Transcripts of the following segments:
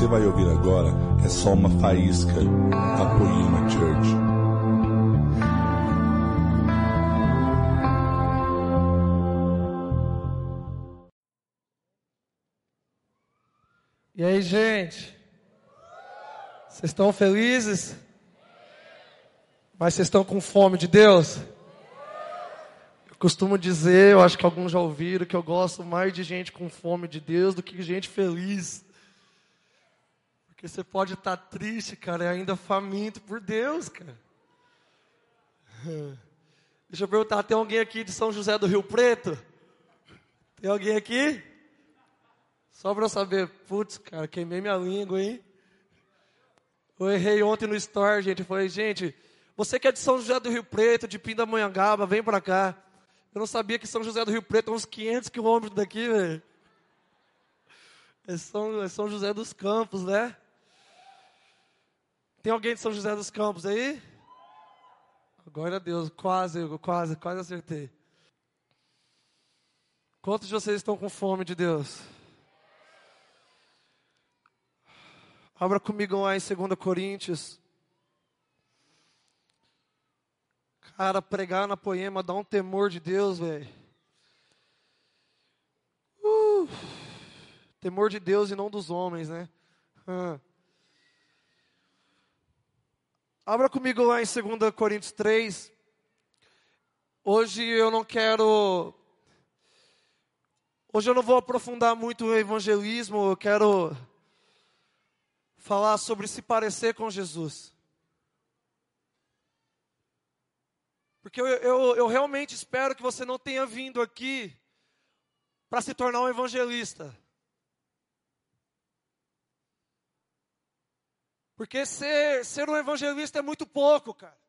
você vai ouvir agora é só uma faísca da Poema Church. E aí, gente? Vocês estão felizes? Mas vocês estão com fome de Deus? Eu costumo dizer, eu acho que alguns já ouviram, que eu gosto mais de gente com fome de Deus do que gente feliz. Porque você pode estar triste, cara, e ainda faminto por Deus, cara. Deixa eu perguntar, tem alguém aqui de São José do Rio Preto? Tem alguém aqui? Só para eu saber, putz, cara, queimei minha língua, hein? Eu errei ontem no store, gente. Falei, gente, você que é de São José do Rio Preto, de Pindamonhangaba, vem para cá. Eu não sabia que São José do Rio Preto é uns 500 quilômetros daqui, velho. É São, é São José dos Campos, né? Tem alguém de São José dos Campos aí? Glória a Deus, quase, quase, quase acertei. Quantos de vocês estão com fome de Deus? Abra comigo lá em 2 Coríntios. Cara, pregar na poema dá um temor de Deus, velho. Uh, temor de Deus e não dos homens, né? Uh. Abra comigo lá em 2 Coríntios 3. Hoje eu não quero. Hoje eu não vou aprofundar muito o evangelismo, eu quero falar sobre se parecer com Jesus. Porque eu, eu, eu realmente espero que você não tenha vindo aqui para se tornar um evangelista. Porque ser, ser um evangelista é muito pouco, cara.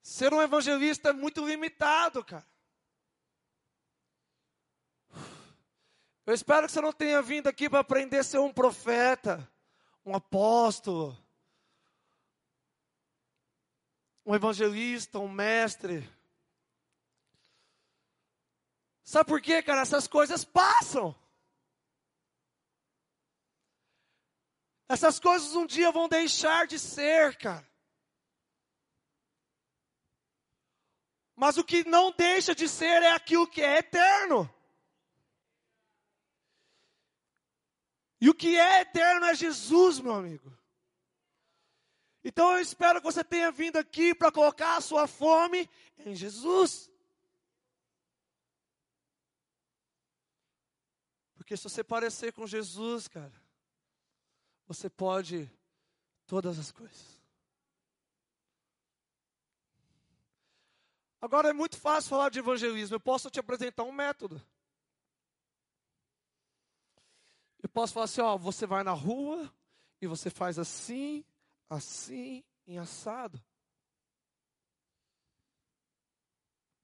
Ser um evangelista é muito limitado, cara. Eu espero que você não tenha vindo aqui para aprender a ser um profeta, um apóstolo, um evangelista, um mestre. Sabe por quê, cara? Essas coisas passam. Essas coisas um dia vão deixar de ser, cara. Mas o que não deixa de ser é aquilo que é eterno. E o que é eterno é Jesus, meu amigo. Então eu espero que você tenha vindo aqui para colocar a sua fome em Jesus. Porque se você parecer com Jesus, cara, você pode todas as coisas. Agora é muito fácil falar de evangelismo. Eu posso te apresentar um método. Eu posso falar assim, ó, você vai na rua e você faz assim, assim em assado.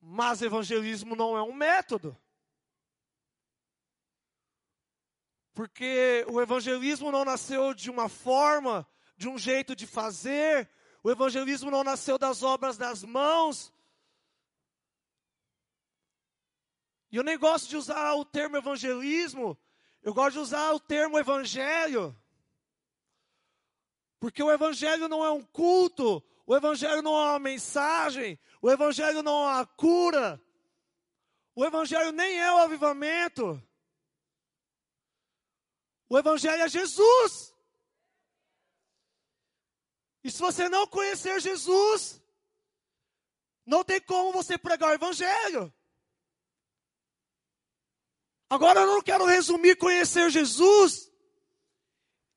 Mas evangelismo não é um método. Porque o evangelismo não nasceu de uma forma, de um jeito de fazer. O evangelismo não nasceu das obras das mãos. E eu nem gosto de usar o termo evangelismo, eu gosto de usar o termo evangelho. Porque o evangelho não é um culto, o evangelho não é uma mensagem, o evangelho não é uma cura. O evangelho nem é o avivamento. O evangelho é Jesus. E se você não conhecer Jesus, não tem como você pregar o evangelho. Agora eu não quero resumir conhecer Jesus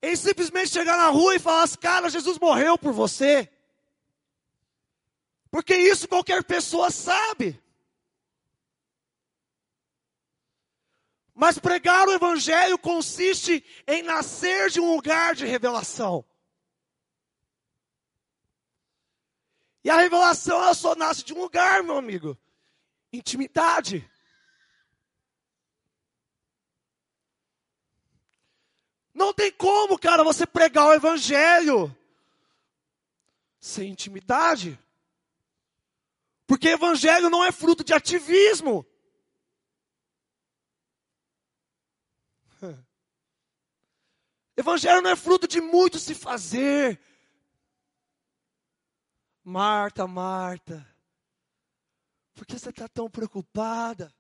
em simplesmente chegar na rua e falar, assim, cara, Jesus morreu por você. Porque isso qualquer pessoa sabe. Mas pregar o Evangelho consiste em nascer de um lugar de revelação. E a revelação ela só nasce de um lugar, meu amigo: intimidade. Não tem como, cara, você pregar o evangelho sem intimidade. Porque evangelho não é fruto de ativismo. Evangelho não é fruto de muito se fazer. Marta, Marta, por que você está tão preocupada?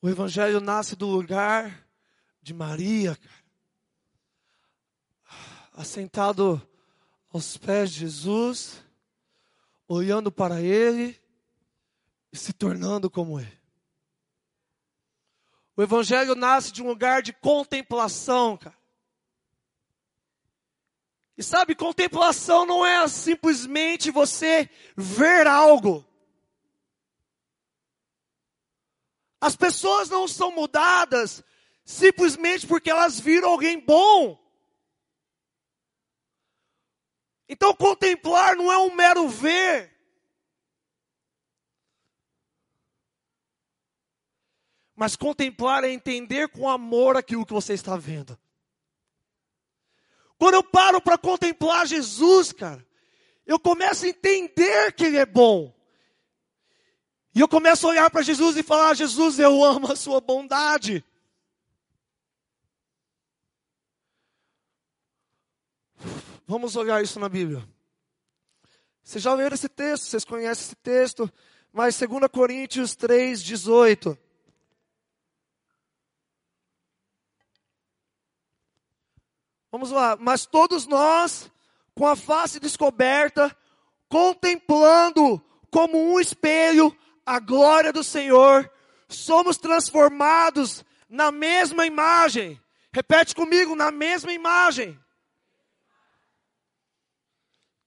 O Evangelho nasce do lugar de Maria, assentado aos pés de Jesus, olhando para Ele e se tornando como Ele. O Evangelho nasce de um lugar de contemplação, cara. E sabe, contemplação não é simplesmente você ver algo. As pessoas não são mudadas simplesmente porque elas viram alguém bom. Então, contemplar não é um mero ver. Mas contemplar é entender com amor aquilo que você está vendo. Quando eu paro para contemplar Jesus, cara, eu começo a entender que Ele é bom. E eu começo a olhar para Jesus e falar: Jesus, eu amo a Sua bondade. Vamos olhar isso na Bíblia. Vocês já leram esse texto, vocês conhecem esse texto, mas 2 Coríntios 3, 18. Vamos lá, mas todos nós, com a face descoberta, contemplando como um espelho a glória do Senhor, somos transformados na mesma imagem. Repete comigo, na mesma imagem.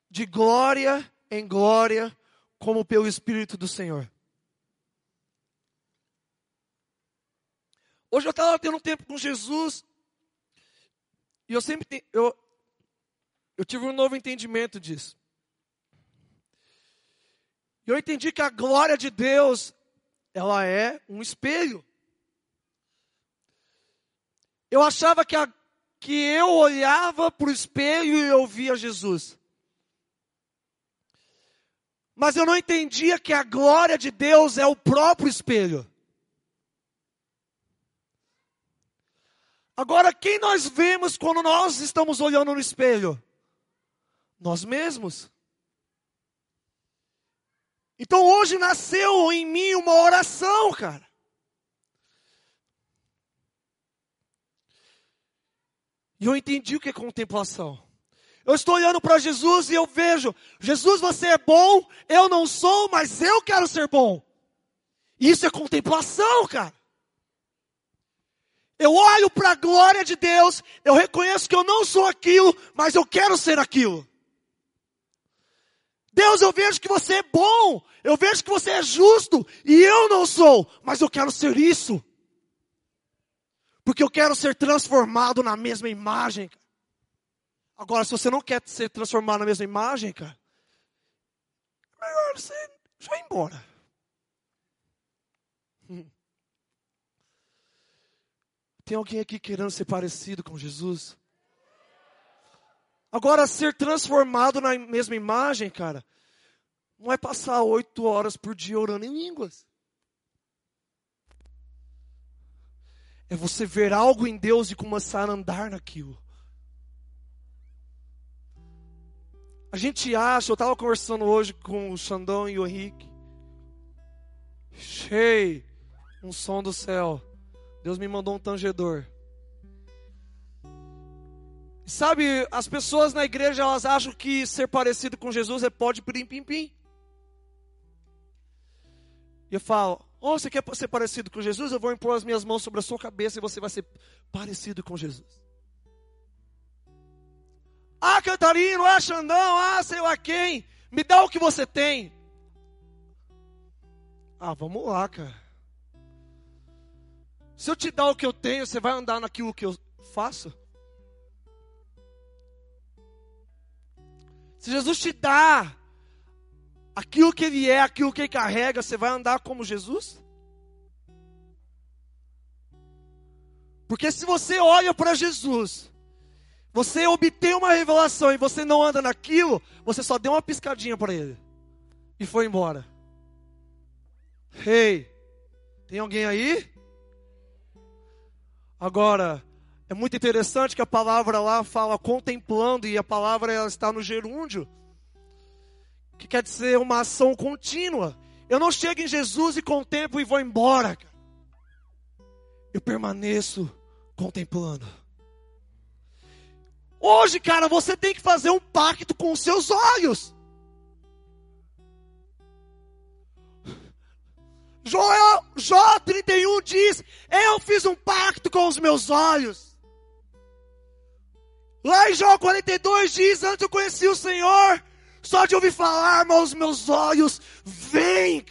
De glória em glória, como pelo Espírito do Senhor. Hoje eu estava tendo um tempo com Jesus e eu sempre eu, eu tive um novo entendimento disso. E eu entendi que a glória de Deus, ela é um espelho. Eu achava que, a, que eu olhava para o espelho e eu via Jesus. Mas eu não entendia que a glória de Deus é o próprio espelho. Agora, quem nós vemos quando nós estamos olhando no espelho? Nós mesmos. Então hoje nasceu em mim uma oração, cara. E eu entendi o que é contemplação. Eu estou olhando para Jesus e eu vejo, Jesus, você é bom, eu não sou, mas eu quero ser bom. Isso é contemplação, cara. Eu olho para a glória de Deus, eu reconheço que eu não sou aquilo, mas eu quero ser aquilo. Deus, eu vejo que você é bom, eu vejo que você é justo, e eu não sou, mas eu quero ser isso. Porque eu quero ser transformado na mesma imagem. Agora, se você não quer ser transformado na mesma imagem, cara, melhor você já embora. Tem alguém aqui querendo ser parecido com Jesus? Agora, ser transformado na mesma imagem, cara, não é passar oito horas por dia orando em línguas. É você ver algo em Deus e começar a andar naquilo. A gente acha, eu estava conversando hoje com o Xandão e o Henrique. Cheio, um som do céu. Deus me mandou um tangedor. Sabe, as pessoas na igreja elas acham que ser parecido com Jesus é pode pim pim pim. E eu falo, oh, você quer ser parecido com Jesus? Eu vou impor as minhas mãos sobre a sua cabeça e você vai ser parecido com Jesus. Ah, Cantarino, ah, Xandão, ah, sei lá quem. Me dá o que você tem. Ah, vamos lá, cara. Se eu te dar o que eu tenho, você vai andar naquilo que eu faço? Se Jesus te dá aquilo que Ele é, aquilo que Ele carrega, você vai andar como Jesus? Porque se você olha para Jesus, você obtém uma revelação e você não anda naquilo, você só deu uma piscadinha para Ele e foi embora. Rei, hey, Tem alguém aí? Agora, é muito interessante que a palavra lá fala contemplando e a palavra ela está no gerúndio, que quer dizer uma ação contínua. Eu não chego em Jesus e contemplo e vou embora. Eu permaneço contemplando. Hoje, cara, você tem que fazer um pacto com os seus olhos. Joel, Jó 31 diz: Eu fiz um pacto com os meus olhos. Lá em Jó 42 diz: Antes eu conheci o Senhor, só de ouvir falar, mas os meus olhos veem.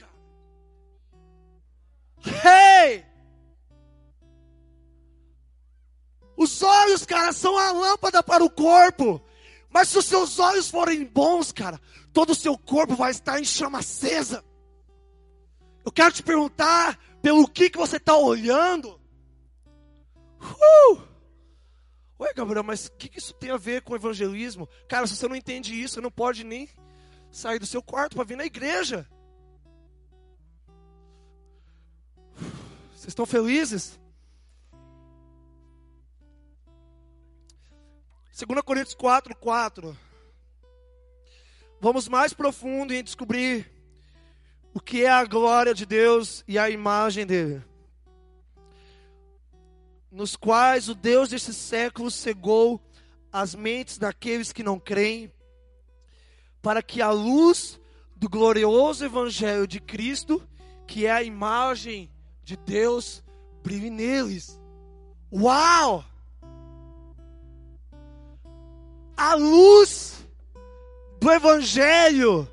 Hey! Os olhos, cara, são a lâmpada para o corpo. Mas se os seus olhos forem bons, cara, todo o seu corpo vai estar em chama acesa. Eu quero te perguntar pelo que, que você está olhando. Uh! Ué, Gabriel, mas o que, que isso tem a ver com evangelismo? Cara, se você não entende isso, você não pode nem sair do seu quarto para vir na igreja. Vocês estão felizes? 2 Coríntios 4, 4. Vamos mais profundo em descobrir o que é a glória de Deus e a imagem dele, nos quais o Deus deste século cegou as mentes daqueles que não creem, para que a luz do glorioso evangelho de Cristo, que é a imagem de Deus, brilhe neles. Uau! A luz do evangelho,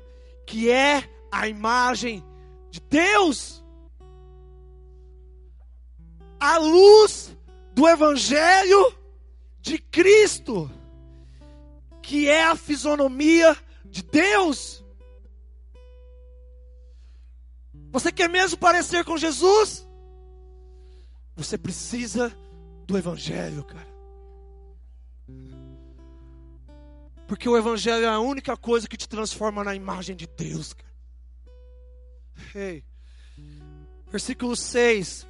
que é a imagem de Deus. A luz do Evangelho de Cristo, que é a fisionomia de Deus. Você quer mesmo parecer com Jesus? Você precisa do Evangelho, cara. Porque o Evangelho é a única coisa que te transforma na imagem de Deus, cara. Versículo 6.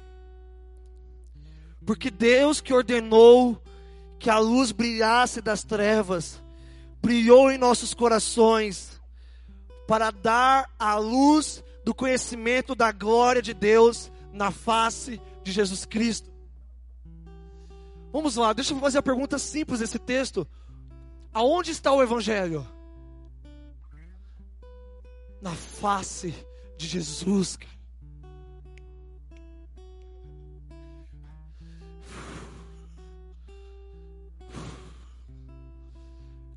Porque Deus que ordenou que a luz brilhasse das trevas, brilhou em nossos corações, para dar a luz do conhecimento da glória de Deus na face de Jesus Cristo. Vamos lá, deixa eu fazer a pergunta simples desse texto. Aonde está o Evangelho? Na face de Jesus,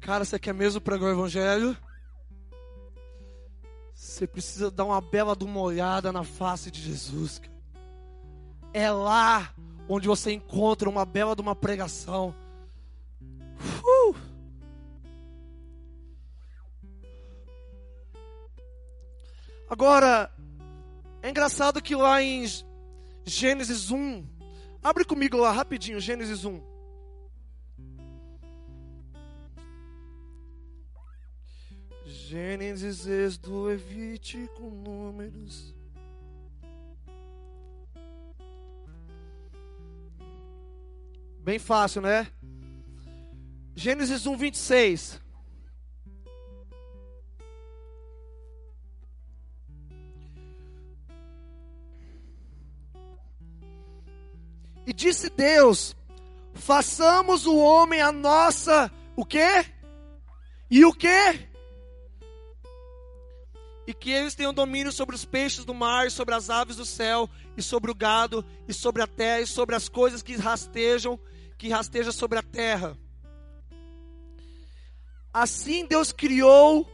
cara. Você quer mesmo pregar o Evangelho? Você precisa dar uma bela de uma olhada na face de Jesus. É lá onde você encontra uma bela de uma pregação. Uh! Agora, é engraçado que lá em Gênesis 1, abre comigo lá rapidinho, Gênesis 1. Gênesis, Êxodo, Levítico, Números. Bem fácil, né? Gênesis 1, 26. Disse Deus: façamos o homem a nossa, o quê? E o quê? E que eles tenham domínio sobre os peixes do mar, sobre as aves do céu, e sobre o gado, e sobre a terra, e sobre as coisas que rastejam, que rastejam sobre a terra. Assim Deus criou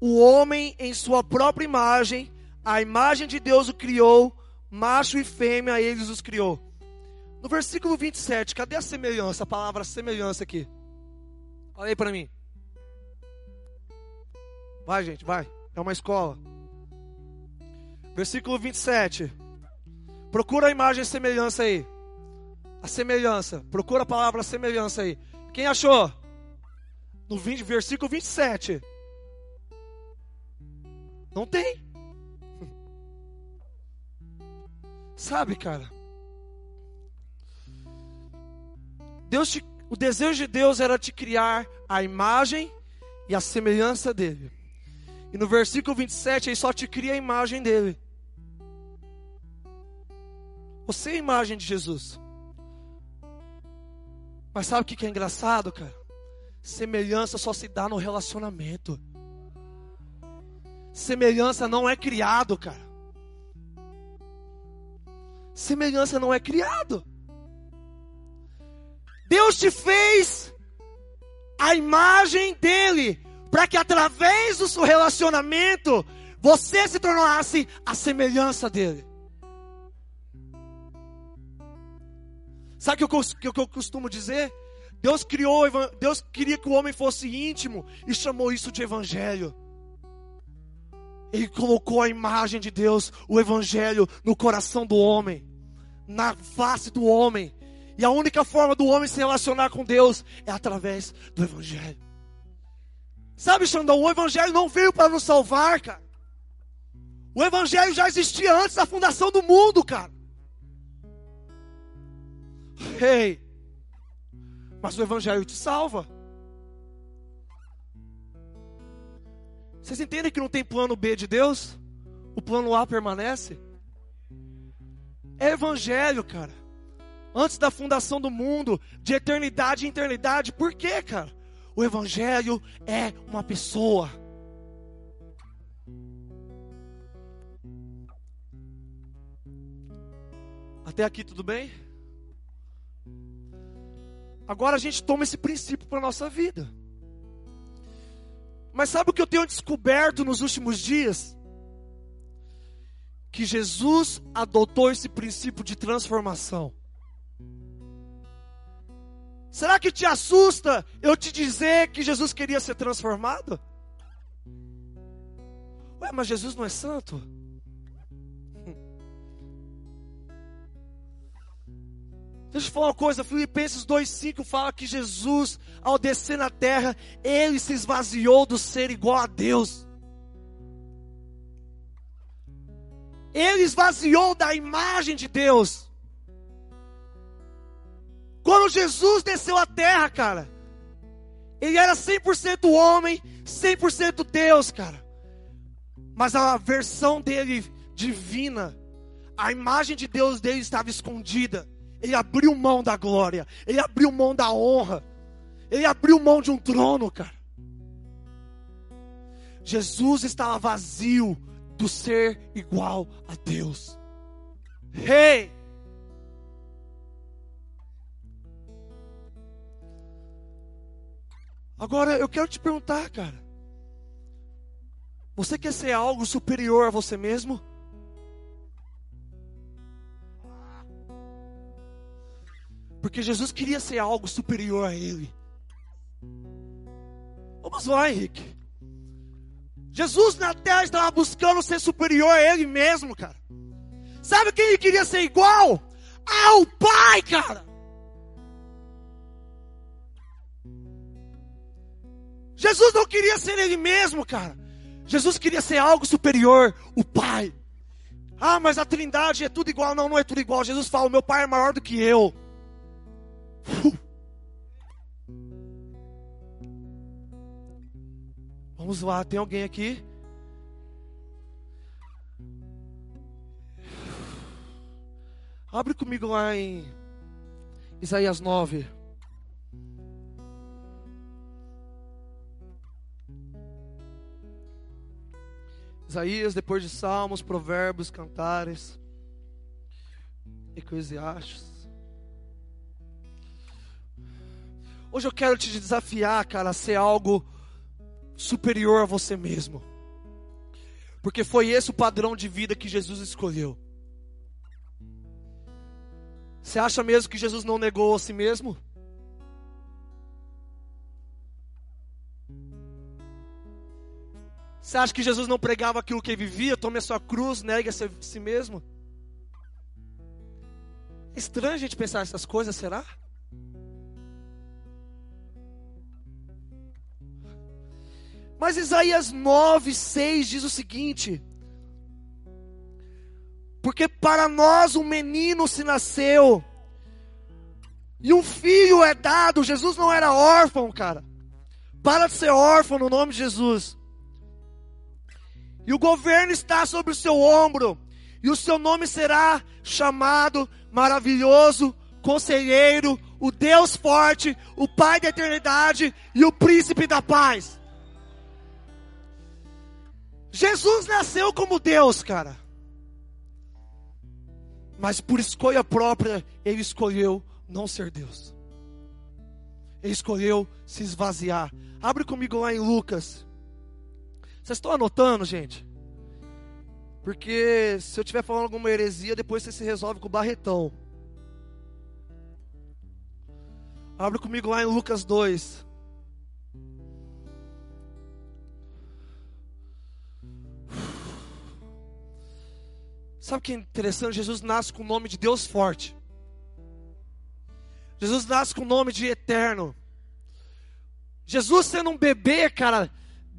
o homem em sua própria imagem, a imagem de Deus o criou, macho e fêmea, eles os criou. No versículo 27, cadê a semelhança, a palavra semelhança aqui? Olha aí para mim. Vai, gente, vai. É uma escola. Versículo 27. Procura a imagem semelhança aí. A semelhança. Procura a palavra semelhança aí. Quem achou? No 20, versículo 27. Não tem. Sabe, cara? Deus te, o desejo de Deus era te criar a imagem e a semelhança dele. E no versículo 27, ele só te cria a imagem dele. Você é a imagem de Jesus. Mas sabe o que é engraçado, cara? Semelhança só se dá no relacionamento. Semelhança não é criado, cara. Semelhança não é criado. Deus te fez a imagem dele, para que através do seu relacionamento você se tornasse a semelhança dele. Sabe o que, eu costumo dizer? Deus criou, Deus queria que o homem fosse íntimo e chamou isso de evangelho. Ele colocou a imagem de Deus, o evangelho, no coração do homem, na face do homem. E a única forma do homem se relacionar com Deus é através do evangelho. Sabe, Xandão, o evangelho não veio para nos salvar, cara. O evangelho já existia antes da fundação do mundo, cara. Ei, mas o Evangelho te salva. Vocês entendem que não tem plano B de Deus? O plano A permanece? É Evangelho, cara. Antes da fundação do mundo, de eternidade em eternidade. Por quê, cara? O Evangelho é uma pessoa. Até aqui tudo bem? Agora a gente toma esse princípio para nossa vida. Mas sabe o que eu tenho descoberto nos últimos dias? Que Jesus adotou esse princípio de transformação. Será que te assusta eu te dizer que Jesus queria ser transformado? Ué, mas Jesus não é santo? Deixa eu falar uma coisa, Filipenses 2,5 fala que Jesus, ao descer na terra, ele se esvaziou do ser igual a Deus. Ele esvaziou da imagem de Deus. Quando Jesus desceu à terra, cara, ele era 100% homem, 100% Deus, cara. Mas a versão dele divina, a imagem de Deus dele estava escondida. Ele abriu mão da glória, ele abriu mão da honra, ele abriu mão de um trono, cara. Jesus estava vazio do ser igual a Deus. Rei! Hey! Agora eu quero te perguntar, cara. Você quer ser algo superior a você mesmo? Porque Jesus queria ser algo superior a ele. Vamos lá, Henrique. Jesus na terra estava buscando ser superior a ele mesmo, cara. Sabe quem ele queria ser igual? Ao Pai, cara. Jesus não queria ser ele mesmo, cara. Jesus queria ser algo superior, o Pai. Ah, mas a Trindade é tudo igual. Não, não é tudo igual. Jesus fala: meu Pai é maior do que eu. Vamos lá, tem alguém aqui? Abre comigo lá em Isaías 9. Isaías, depois de Salmos, Provérbios, Cantares, Eclesiastes. Hoje eu quero te desafiar, cara, a ser algo superior a você mesmo. Porque foi esse o padrão de vida que Jesus escolheu. Você acha mesmo que Jesus não negou a si mesmo? Você acha que Jesus não pregava aquilo que ele vivia? Tome a sua cruz, negue a si mesmo? É estranho a gente pensar essas coisas, será? Mas Isaías 9, 6 diz o seguinte: Porque para nós um menino se nasceu. E um filho é dado. Jesus não era órfão, cara. Para de ser órfão no nome de Jesus. E o governo está sobre o seu ombro. E o seu nome será chamado Maravilhoso, Conselheiro, o Deus Forte, o Pai da Eternidade e o Príncipe da Paz. Jesus nasceu como Deus, cara. Mas por escolha própria, ele escolheu não ser Deus. Ele escolheu se esvaziar. Abre comigo lá em Lucas. Vocês estão anotando, gente? Porque se eu estiver falando alguma heresia, depois você se resolve com o barretão. Abre comigo lá em Lucas 2. Sabe o que é interessante? Jesus nasce com o nome de Deus forte. Jesus nasce com o nome de eterno. Jesus sendo um bebê, cara,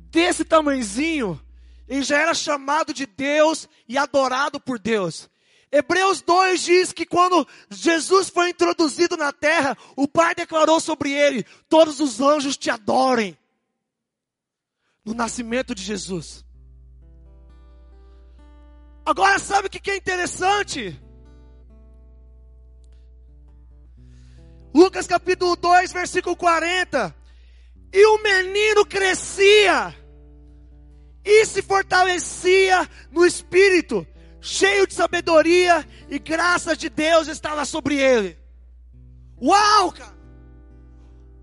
desse tamanzinho, ele já era chamado de Deus e adorado por Deus. Hebreus 2 diz que quando Jesus foi introduzido na terra, o Pai declarou sobre ele: Todos os anjos te adorem. No nascimento de Jesus. Agora, sabe o que é interessante? Lucas capítulo 2, versículo 40. E o menino crescia e se fortalecia no espírito, cheio de sabedoria e graça de Deus estava sobre ele. Uau, cara!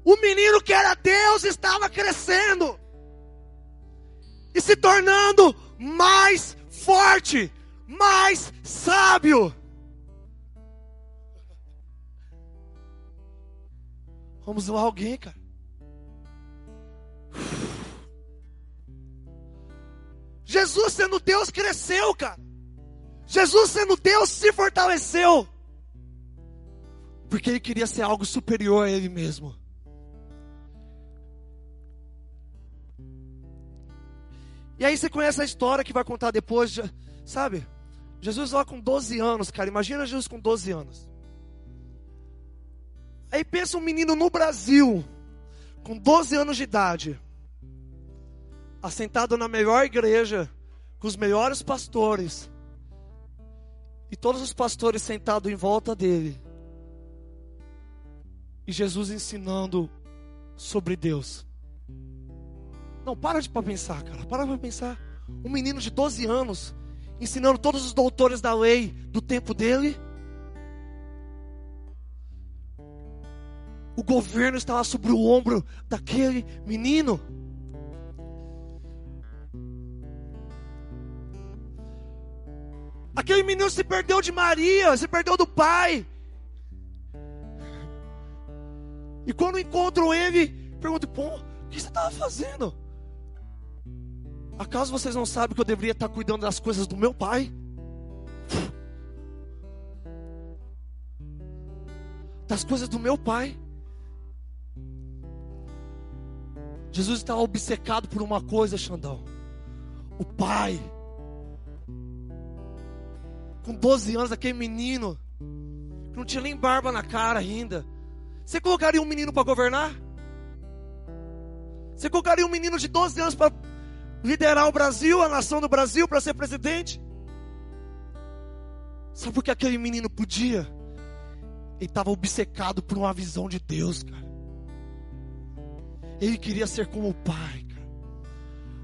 O menino que era Deus estava crescendo e se tornando mais forte, mais sábio. Vamos lá, alguém, cara. Jesus sendo Deus cresceu, cara. Jesus sendo Deus se fortaleceu. Porque ele queria ser algo superior a ele mesmo. E aí você conhece a história que vai contar depois, sabe? Jesus lá com 12 anos, cara. Imagina Jesus com 12 anos. Aí pensa um menino no Brasil, com 12 anos de idade, assentado na melhor igreja, com os melhores pastores, e todos os pastores sentados em volta dele, e Jesus ensinando sobre Deus. Não, para de pensar, cara, para para pensar. Um menino de 12 anos, ensinando todos os doutores da lei do tempo dele. O governo estava sobre o ombro daquele menino. Aquele menino se perdeu de Maria, se perdeu do pai. E quando encontro ele, pergunto: Pô, o que você estava fazendo? Acaso vocês não sabem que eu deveria estar cuidando das coisas do meu pai? Das coisas do meu pai. Jesus estava obcecado por uma coisa, Xandão. O pai com 12 anos, aquele menino, que não tinha nem barba na cara ainda. Você colocaria um menino para governar? Você colocaria um menino de 12 anos para liderar o Brasil, a nação do Brasil, para ser presidente? Sabe por que aquele menino podia? Ele estava obcecado por uma visão de Deus, cara. Ele queria ser como o pai, cara.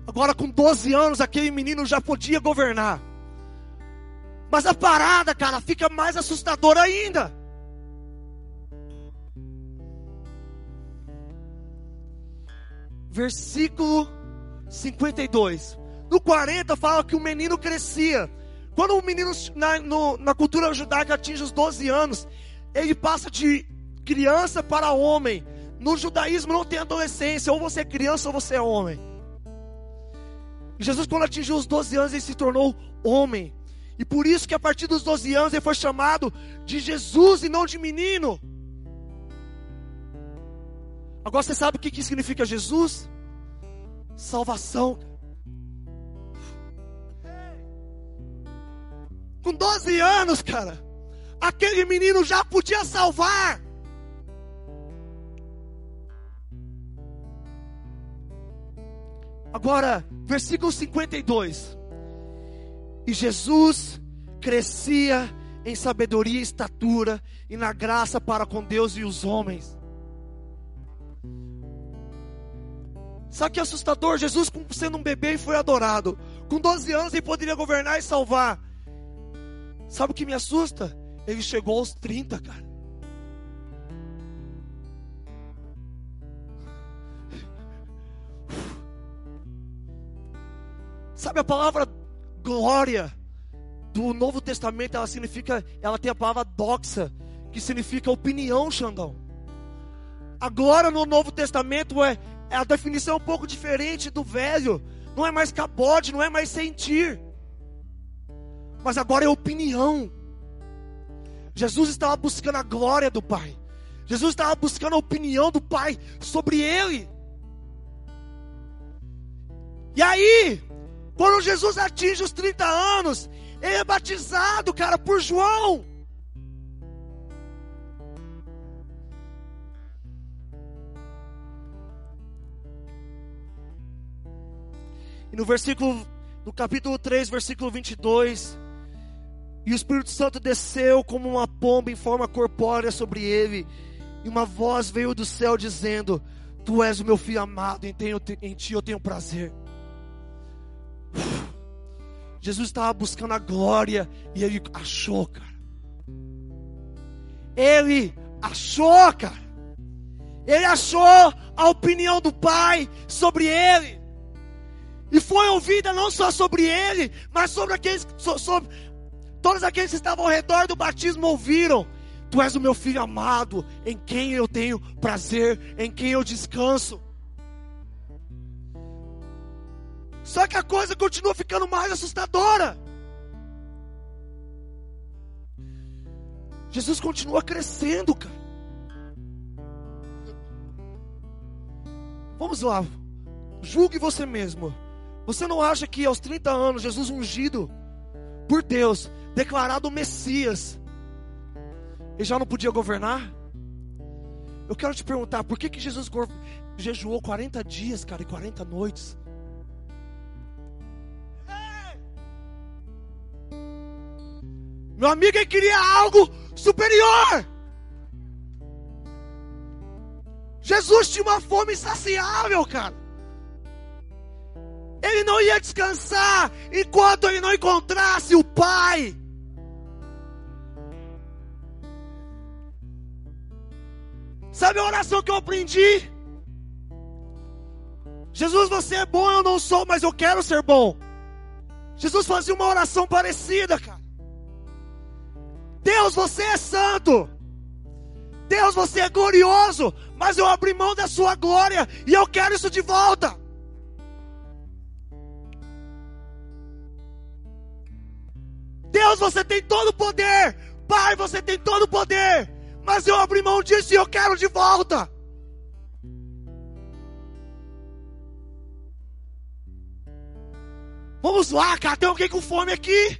Agora, com 12 anos, aquele menino já podia governar. Mas a parada, cara, fica mais assustadora ainda. Versículo 52. No 40 fala que o menino crescia. Quando o menino na, no, na cultura judaica atinge os 12 anos, ele passa de criança para homem. No judaísmo não tem adolescência, ou você é criança ou você é homem. Jesus, quando atingiu os 12 anos, ele se tornou homem. E por isso que a partir dos 12 anos ele foi chamado de Jesus e não de menino. Agora você sabe o que, que significa Jesus? Salvação. Com 12 anos, cara, aquele menino já podia salvar. Agora, versículo 52. E Jesus crescia em sabedoria e estatura e na graça para com Deus e os homens. Sabe que assustador? Jesus, sendo um bebê, foi adorado. Com 12 anos, ele poderia governar e salvar. Sabe o que me assusta? Ele chegou aos 30, cara. Sabe a palavra glória do Novo Testamento, ela significa, ela tem a palavra doxa, que significa opinião, Xandão. A glória no Novo Testamento é a definição é um pouco diferente do velho. Não é mais cabode, não é mais sentir. Mas agora é opinião. Jesus estava buscando a glória do Pai. Jesus estava buscando a opinião do Pai sobre ele. E aí, quando Jesus atinge os 30 anos, ele é batizado, cara, por João. No versículo, no capítulo 3, versículo 22, e o Espírito Santo desceu como uma pomba em forma corpórea sobre ele, e uma voz veio do céu dizendo: Tu és o meu filho amado, em, em ti eu tenho prazer. Jesus estava buscando a glória e ele achou, cara. Ele achou, cara. Ele achou a opinião do Pai sobre ele. E foi ouvida não só sobre ele, mas sobre aqueles, sobre todos aqueles que estavam ao redor do batismo ouviram. Tu és o meu filho amado, em quem eu tenho prazer, em quem eu descanso. Só que a coisa continua ficando mais assustadora. Jesus continua crescendo, cara. Vamos lá. Julgue você mesmo. Você não acha que aos 30 anos, Jesus ungido por Deus, declarado Messias, ele já não podia governar? Eu quero te perguntar, por que, que Jesus jejuou 40 dias, cara, e 40 noites? Meu amigo, ele queria algo superior. Jesus tinha uma fome insaciável, cara. Ele não ia descansar enquanto ele não encontrasse o Pai. Sabe a oração que eu aprendi? Jesus, você é bom, eu não sou, mas eu quero ser bom. Jesus fazia uma oração parecida, cara. Deus, você é santo. Deus, você é glorioso. Mas eu abri mão da sua glória e eu quero isso de volta. Deus, você tem todo o poder. Pai, você tem todo o poder. Mas eu abri mão disso e eu quero de volta. Vamos lá, cara. Tem alguém com fome aqui?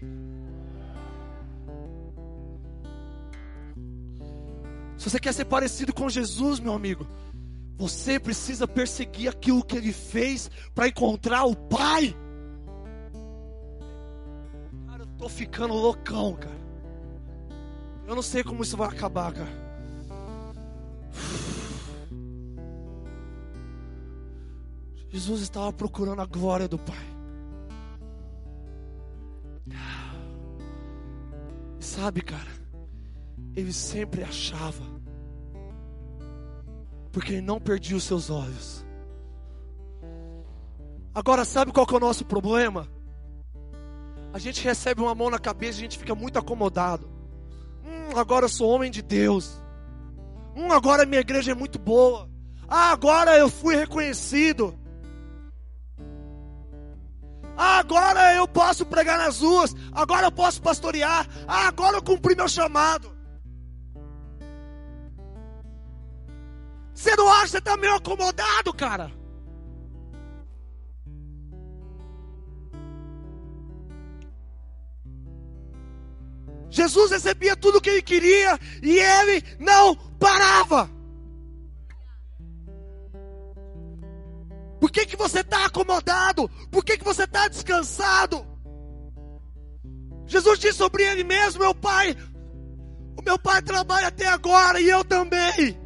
Se você quer ser parecido com Jesus, meu amigo, você precisa perseguir aquilo que ele fez para encontrar o Pai. Tô ficando loucão, cara. Eu não sei como isso vai acabar, cara. Jesus estava procurando a glória do Pai. Sabe, cara, ele sempre achava porque ele não perdia os seus olhos. Agora, sabe qual que é o nosso problema? A gente recebe uma mão na cabeça e a gente fica muito acomodado. Hum, agora eu sou homem de Deus. Hum, agora minha igreja é muito boa. Ah, agora eu fui reconhecido. Ah, agora eu posso pregar nas ruas. Agora eu posso pastorear. Ah, agora eu cumpri meu chamado. Você não acha que você está meio acomodado, cara? Jesus recebia tudo o que ele queria e ele não parava. Por que, que você está acomodado? Por que, que você está descansado? Jesus disse sobre ele mesmo: Meu pai, o meu pai trabalha até agora e eu também.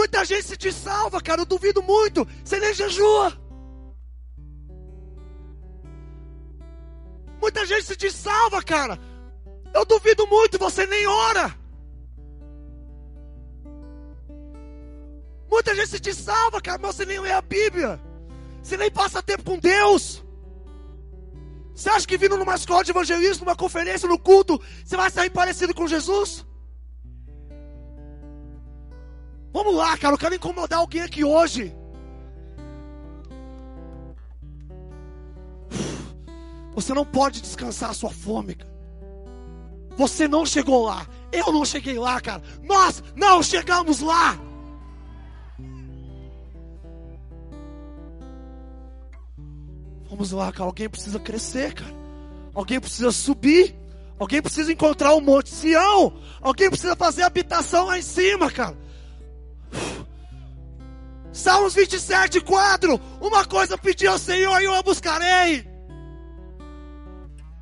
Muita gente se te salva, cara. Eu duvido muito. Você nem jejua. Muita gente se te salva, cara. Eu duvido muito. Você nem ora. Muita gente se te salva, cara, mas você nem lê a Bíblia. Você nem passa tempo com Deus. Você acha que vindo numa escola de evangelismo, numa conferência, no culto, você vai sair parecido com Jesus? Vamos lá, cara, eu quero incomodar alguém aqui hoje. Você não pode descansar a sua fome, cara. Você não chegou lá. Eu não cheguei lá, cara. Nós não chegamos lá. Vamos lá, cara. Alguém precisa crescer, cara. Alguém precisa subir. Alguém precisa encontrar o Monte Sião. Alguém precisa fazer habitação lá em cima, cara. Salmos 27, 4. Uma coisa pedi ao Senhor e eu a buscarei.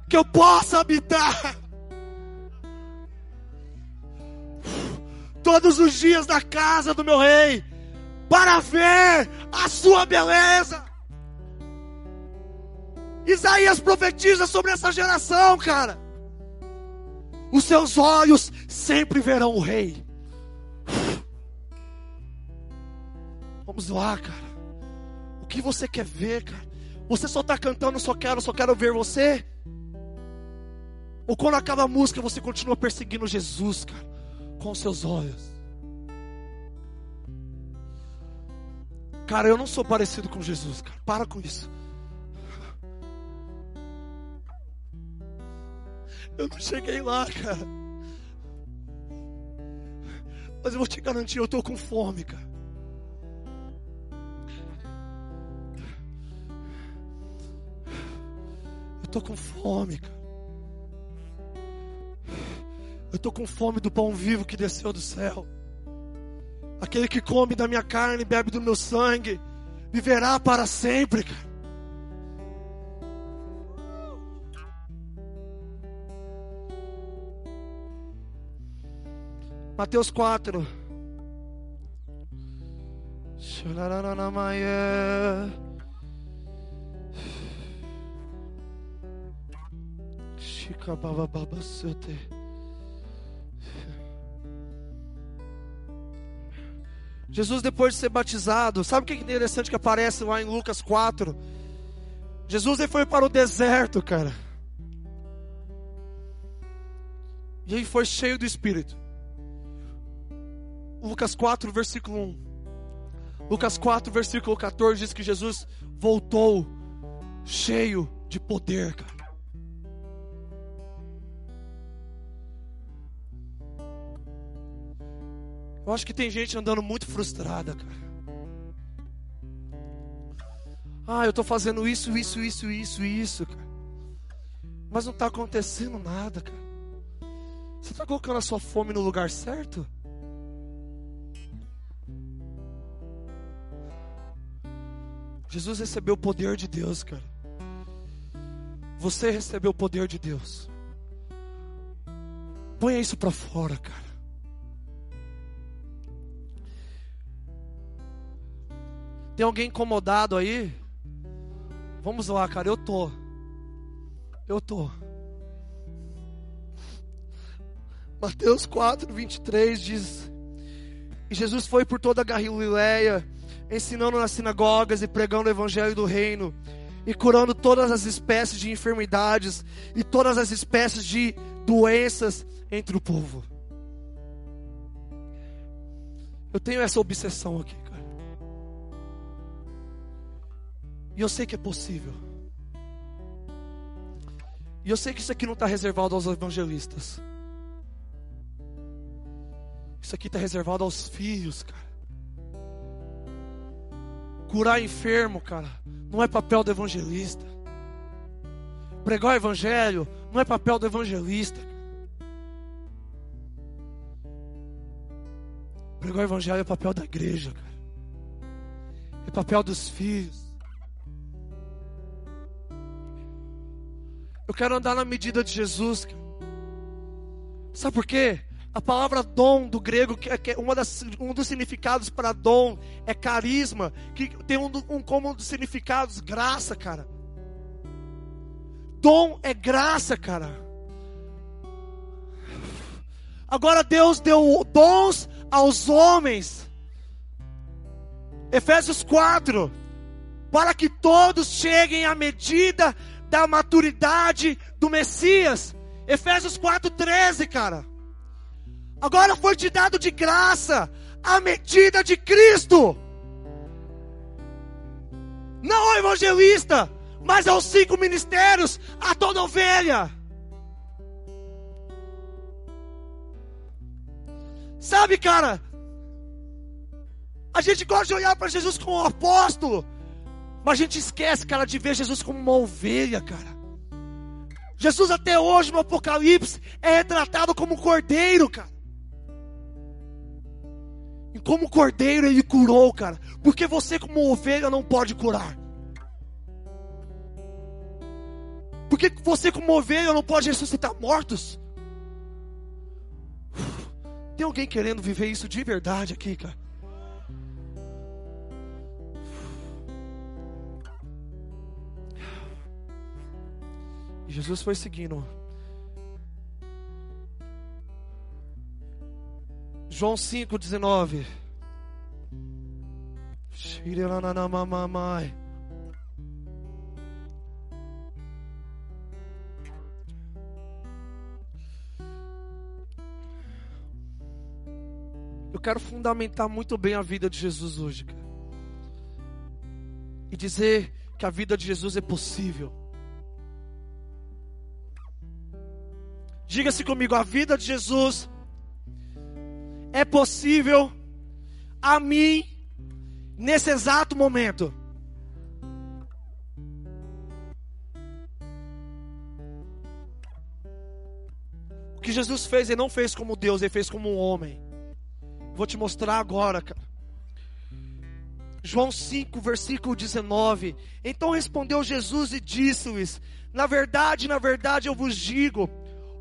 Que eu possa habitar. Todos os dias na casa do meu rei. Para ver a sua beleza. Isaías profetiza sobre essa geração, cara. Os seus olhos sempre verão o rei. Vamos lá, cara. O que você quer ver, cara? Você só está cantando, só quero, só quero ver você? Ou quando acaba a música, você continua perseguindo Jesus, cara, com os seus olhos? Cara, eu não sou parecido com Jesus, cara. Para com isso. Eu não cheguei lá, cara. Mas eu vou te garantir, eu estou com fome, cara. Eu tô com fome, cara. Eu tô com fome do pão vivo que desceu do céu. Aquele que come da minha carne, bebe do meu sangue, viverá para sempre, cara. Mateus 4. Chorararamaia. Jesus, depois de ser batizado, sabe o que é interessante que aparece lá em Lucas 4? Jesus ele foi para o deserto, cara. E ele foi cheio do Espírito. Lucas 4, versículo 1. Lucas 4, versículo 14 diz que Jesus voltou cheio de poder, cara. Eu acho que tem gente andando muito frustrada, cara. Ah, eu estou fazendo isso, isso, isso, isso, isso, cara. Mas não está acontecendo nada, cara. Você está colocando a sua fome no lugar certo? Jesus recebeu o poder de Deus, cara. Você recebeu o poder de Deus. Ponha isso para fora, cara. Tem alguém incomodado aí? Vamos lá, cara, eu tô. Eu tô. Mateus 4, 23 diz: E Jesus foi por toda a Galileia, ensinando nas sinagogas e pregando o evangelho do reino, e curando todas as espécies de enfermidades e todas as espécies de doenças entre o povo. Eu tenho essa obsessão aqui. E eu sei que é possível. E eu sei que isso aqui não está reservado aos evangelistas. Isso aqui está reservado aos filhos, cara. Curar enfermo, cara, não é papel do evangelista. Pregar o evangelho não é papel do evangelista. Pregar o evangelho é papel da igreja, cara. É papel dos filhos. Eu quero andar na medida de Jesus. Sabe por quê? A palavra dom do grego, que é, é uma das, um dos significados para dom é carisma, que tem um, um como um dos significados graça, cara. Dom é graça, cara. Agora Deus deu dons aos homens. Efésios 4, para que todos cheguem à medida da maturidade do Messias. Efésios 4:13, cara. Agora foi te dado de graça a medida de Cristo. Não ao evangelista, mas aos cinco ministérios, a toda ovelha. Sabe, cara? A gente gosta de olhar para Jesus como um apóstolo, mas a gente esquece, cara, de ver Jesus como uma ovelha, cara. Jesus até hoje no Apocalipse é retratado como um cordeiro, cara. E como cordeiro ele curou, cara. Porque você, como ovelha, não pode curar. Porque você, como ovelha, não pode ressuscitar mortos. Tem alguém querendo viver isso de verdade aqui, cara? Jesus foi seguindo. João 5,19. Eu quero fundamentar muito bem a vida de Jesus hoje, cara. E dizer que a vida de Jesus é possível. Diga-se comigo, a vida de Jesus é possível a mim nesse exato momento. O que Jesus fez, ele não fez como Deus, ele fez como um homem. Vou te mostrar agora, cara. João 5, versículo 19. Então respondeu Jesus e disse-lhes: Na verdade, na verdade eu vos digo,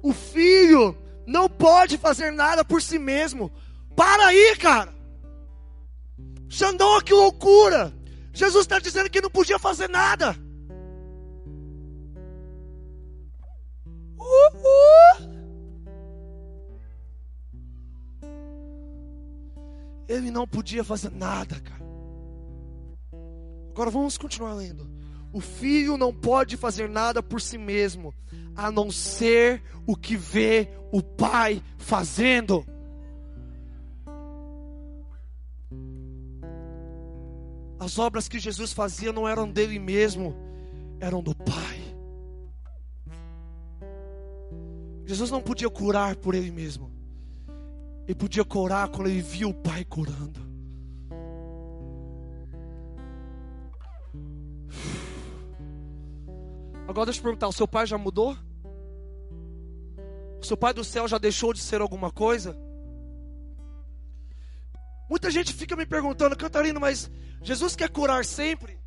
o filho não pode fazer nada por si mesmo. Para aí, cara. Xandão, que loucura. Jesus está dizendo que não podia fazer nada. Ele não podia fazer nada, cara. Agora vamos continuar lendo. O filho não pode fazer nada por si mesmo, a não ser o que vê o pai fazendo. As obras que Jesus fazia não eram dele mesmo, eram do Pai. Jesus não podia curar por ele mesmo, ele podia curar quando ele viu o Pai curando. Agora deixa eu perguntar: o seu pai já mudou? O seu pai do céu já deixou de ser alguma coisa? Muita gente fica me perguntando, Cantarino, mas Jesus quer curar sempre?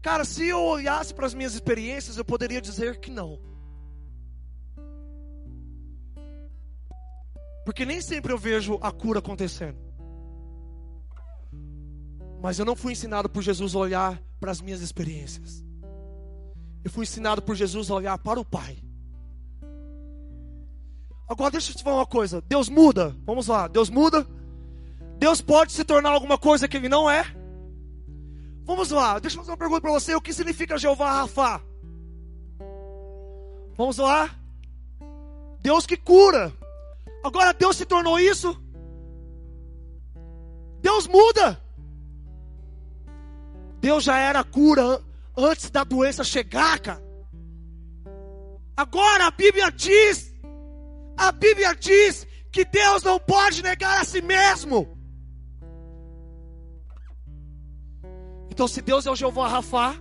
Cara, se eu olhasse para as minhas experiências, eu poderia dizer que não. Porque nem sempre eu vejo a cura acontecendo. Mas eu não fui ensinado por Jesus a olhar para as minhas experiências. Eu fui ensinado por Jesus a olhar para o Pai. Agora deixa eu te falar uma coisa. Deus muda. Vamos lá. Deus muda. Deus pode se tornar alguma coisa que Ele não é. Vamos lá. Deixa eu fazer uma pergunta para você. O que significa Jeová Rafá? Vamos lá. Deus que cura. Agora Deus se tornou isso. Deus muda. Deus já era cura antes da doença chegar, cara. Agora a Bíblia diz, a Bíblia diz que Deus não pode negar a si mesmo. Então, se Deus é o Jeová Rafá,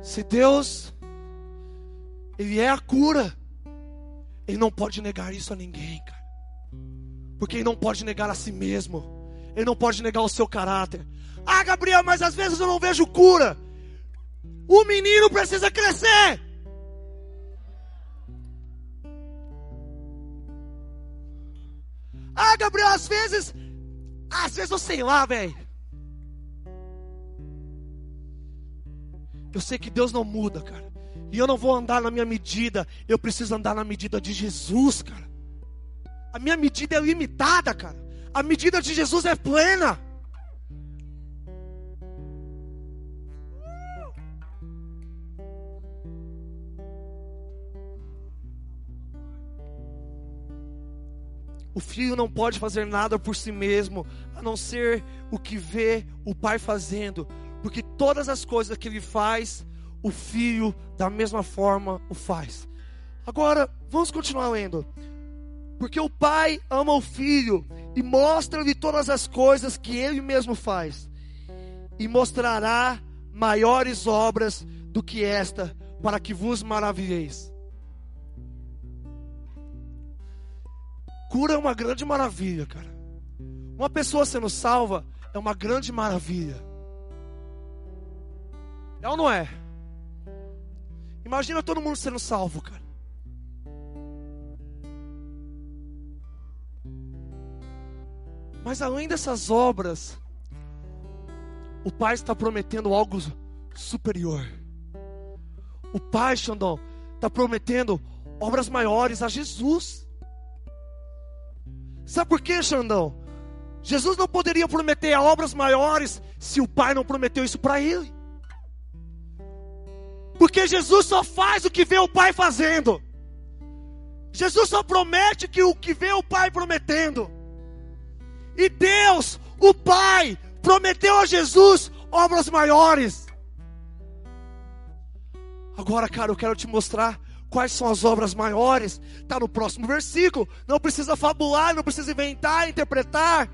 se Deus, Ele é a cura, Ele não pode negar isso a ninguém, cara. Porque Ele não pode negar a si mesmo, Ele não pode negar o seu caráter. Ah, Gabriel, mas às vezes eu não vejo cura. O menino precisa crescer. Ah, Gabriel, às vezes, às vezes eu sei lá, velho. Eu sei que Deus não muda, cara. E eu não vou andar na minha medida. Eu preciso andar na medida de Jesus, cara. A minha medida é limitada, cara. A medida de Jesus é plena. O filho não pode fazer nada por si mesmo, a não ser o que vê o pai fazendo, porque todas as coisas que ele faz, o filho da mesma forma o faz. Agora, vamos continuar lendo. Porque o pai ama o filho e mostra-lhe todas as coisas que ele mesmo faz, e mostrará maiores obras do que esta, para que vos maravilheis. Cura é uma grande maravilha, cara. Uma pessoa sendo salva é uma grande maravilha. É ou não é? Imagina todo mundo sendo salvo, cara. Mas além dessas obras, o Pai está prometendo algo superior. O Pai, Xandão, está prometendo obras maiores a Jesus. Sabe por quê, Xandão? Jesus não poderia prometer obras maiores se o Pai não prometeu isso para ele. Porque Jesus só faz o que vê o Pai fazendo. Jesus só promete que o que vê o Pai prometendo. E Deus, o Pai, prometeu a Jesus obras maiores. Agora, cara, eu quero te mostrar Quais são as obras maiores? Está no próximo versículo. Não precisa fabular, não precisa inventar, interpretar.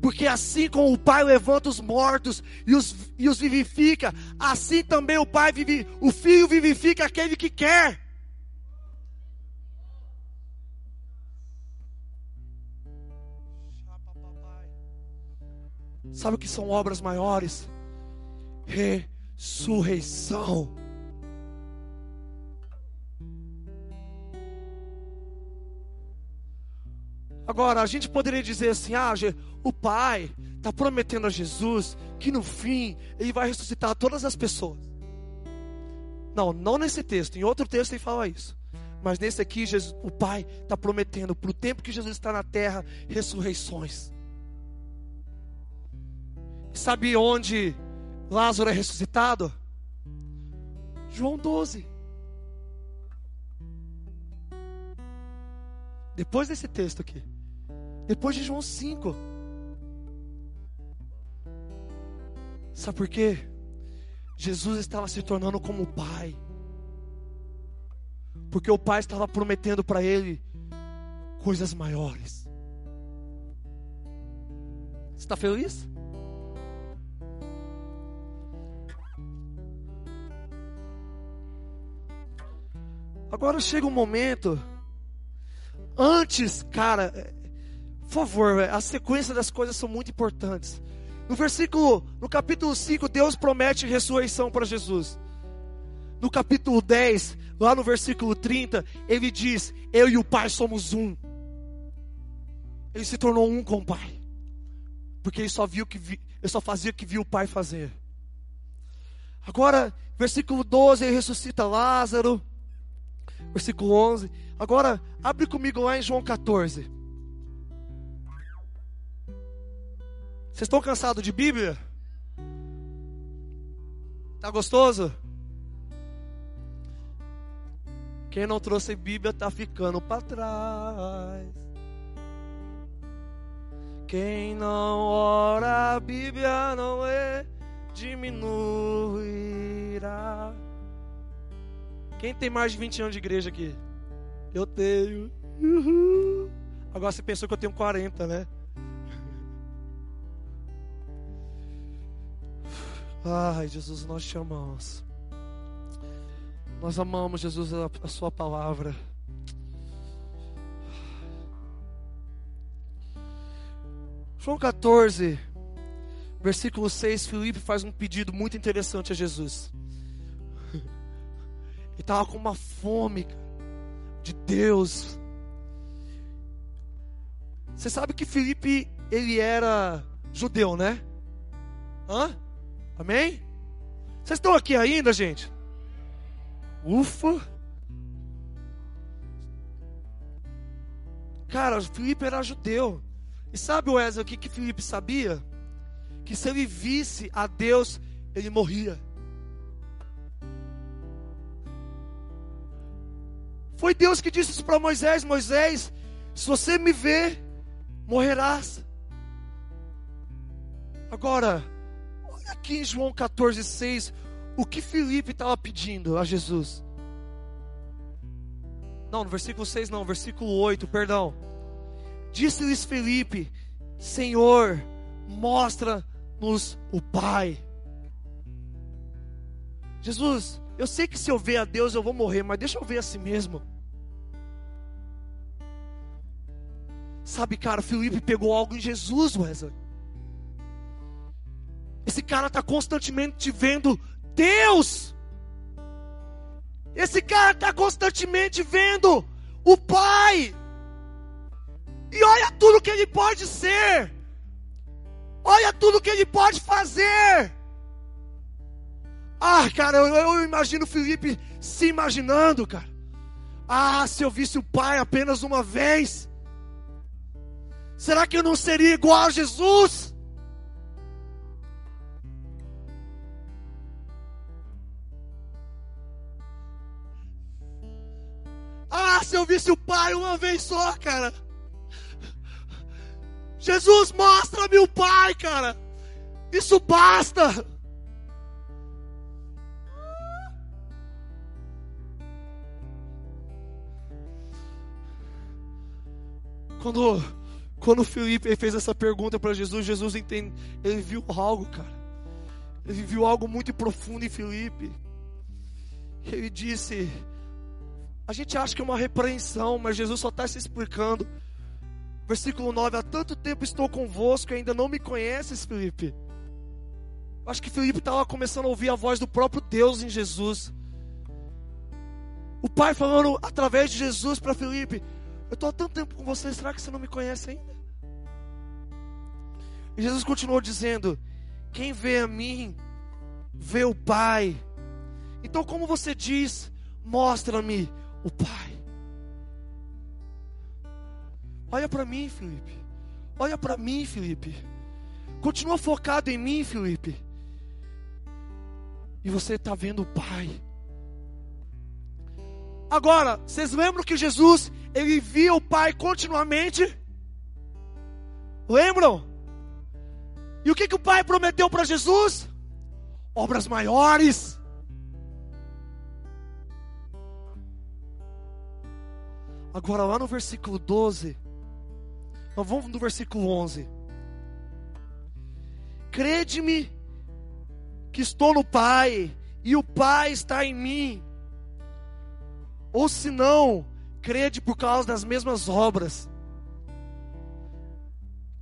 Porque assim como o Pai levanta os mortos e os, e os vivifica, assim também o Pai vive, o Filho vivifica aquele que quer. Sabe o que são obras maiores? Ressurreição. Agora, a gente poderia dizer assim: ah, o Pai está prometendo a Jesus que no fim ele vai ressuscitar todas as pessoas. Não, não nesse texto, em outro texto ele fala isso. Mas nesse aqui, Jesus, o Pai está prometendo para o tempo que Jesus está na terra ressurreições. Sabe onde Lázaro é ressuscitado? João 12. Depois desse texto aqui. Depois de João 5. Sabe por quê? Jesus estava se tornando como o Pai. Porque o Pai estava prometendo para ele coisas maiores. Você está feliz? Agora chega um momento. Antes, cara, por favor, a sequência das coisas são muito importantes. No versículo, no capítulo 5, Deus promete ressurreição para Jesus. No capítulo 10, lá no versículo 30, ele diz: Eu e o Pai somos um. Ele se tornou um com o Pai. Porque ele só viu que vi, ele só fazia o que viu o Pai fazer. Agora, versículo 12, ele ressuscita Lázaro. Versículo 11. Agora, abre comigo lá em João 14. Vocês estão cansados de Bíblia? Tá gostoso? Quem não trouxe Bíblia tá ficando para trás. Quem não ora a Bíblia não é diminuirá. Quem tem mais de 20 anos de igreja aqui? Eu tenho. Uhum. Agora você pensou que eu tenho 40, né? Ai, Jesus, nós te amamos. Nós amamos, Jesus, a, a Sua palavra. João 14, versículo 6, Filipe faz um pedido muito interessante a Jesus. Ele estava com uma fome de Deus. Você sabe que Filipe, ele era judeu, né? Hã? Amém? Vocês estão aqui ainda, gente? Ufa! Cara, Filipe era judeu. E sabe, Wesley, o que, que Filipe sabia? Que se ele visse a Deus, ele morria. Foi Deus que disse isso para Moisés: Moisés, se você me ver, morrerás. Agora, aqui em João 14, 6, o que Filipe estava pedindo a Jesus. Não, no versículo 6 não, versículo 8, perdão. Disse-lhes Felipe: Senhor, mostra-nos o Pai. Jesus, eu sei que se eu ver a Deus eu vou morrer, mas deixa eu ver a si mesmo. Sabe, cara, Felipe pegou algo em Jesus, Wesley. Esse cara está constantemente vendo Deus. Esse cara está constantemente vendo o Pai. E olha tudo que ele pode ser. Olha tudo que ele pode fazer. Ah, cara, eu, eu imagino o Felipe se imaginando, cara. Ah, se eu visse o Pai apenas uma vez. Será que eu não seria igual a Jesus? Se eu visse o Pai uma vez só, cara. Jesus, mostra-me o Pai, cara. Isso basta. Quando, quando Felipe fez essa pergunta para Jesus, Jesus entende, ele viu algo, cara. Ele viu algo muito profundo em Felipe. Ele disse: A gente acha que é uma repreensão, mas Jesus só está se explicando. Versículo 9: Há tanto tempo estou convosco e ainda não me conheces, Felipe. Acho que Felipe estava começando a ouvir a voz do próprio Deus em Jesus. O Pai falando através de Jesus para Felipe: Eu estou há tanto tempo com você, será que você não me conhece ainda? E Jesus continuou dizendo: Quem vê a mim, vê o Pai. Então, como você diz, mostra-me o Pai. Olha para mim, Felipe. Olha para mim, Felipe. Continua focado em mim, Felipe. E você está vendo o Pai. Agora, vocês lembram que Jesus, ele via o Pai continuamente? Lembram? E o que, que o Pai prometeu para Jesus? Obras maiores. Agora, lá no versículo 12, nós vamos no versículo 11. Crede-me que estou no Pai e o Pai está em mim. Ou se não, crede por causa das mesmas obras.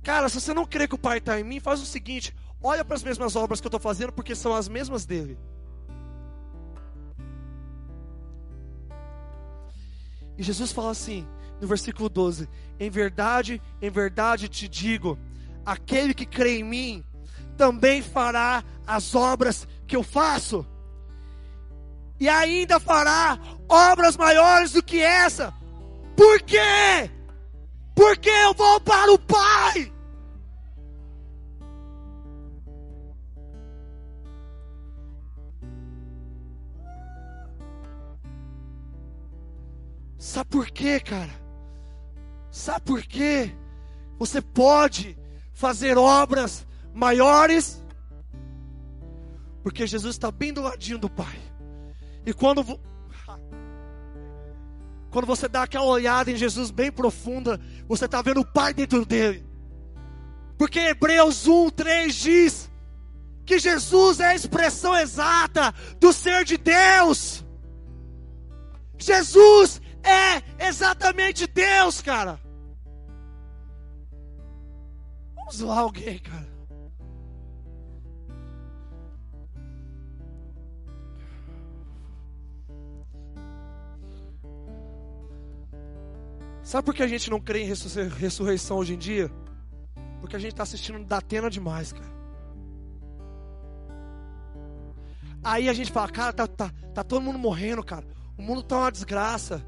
Cara, se você não crê que o Pai está em mim, faz o seguinte: olha para as mesmas obras que eu estou fazendo, porque são as mesmas dele. E Jesus fala assim: no versículo 12: Em verdade, em verdade te digo, aquele que crê em mim também fará as obras que eu faço, e ainda fará obras maiores do que essa. Por quê? Porque eu vou para o Pai. Sabe por quê, cara? Sabe por quê? Você pode fazer obras maiores, porque Jesus está bem do ladinho do Pai. E quando, quando você dá aquela olhada em Jesus bem profunda, você está vendo o Pai dentro dele. Porque Hebreus 1, 3 diz que Jesus é a expressão exata do ser de Deus. Jesus é exatamente Deus, cara. Vamos lá, alguém, cara. Sabe por que a gente não crê em ressurreição hoje em dia? Porque a gente está assistindo da Atena demais, cara. Aí a gente fala, cara, tá, tá, tá todo mundo morrendo, cara. O mundo tá uma desgraça.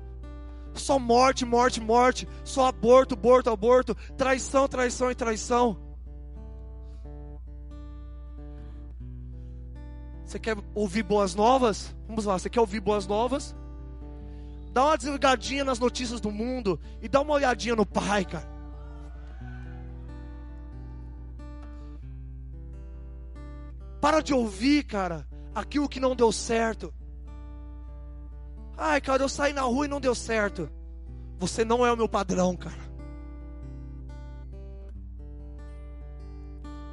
Só morte, morte, morte. Só aborto, aborto, aborto. Traição, traição e traição. Você quer ouvir boas novas? Vamos lá, você quer ouvir boas novas? Dá uma desligadinha nas notícias do mundo e dá uma olhadinha no Pai, cara. Para de ouvir, cara, aquilo que não deu certo. Ai, cara, eu saí na rua e não deu certo. Você não é o meu padrão, cara.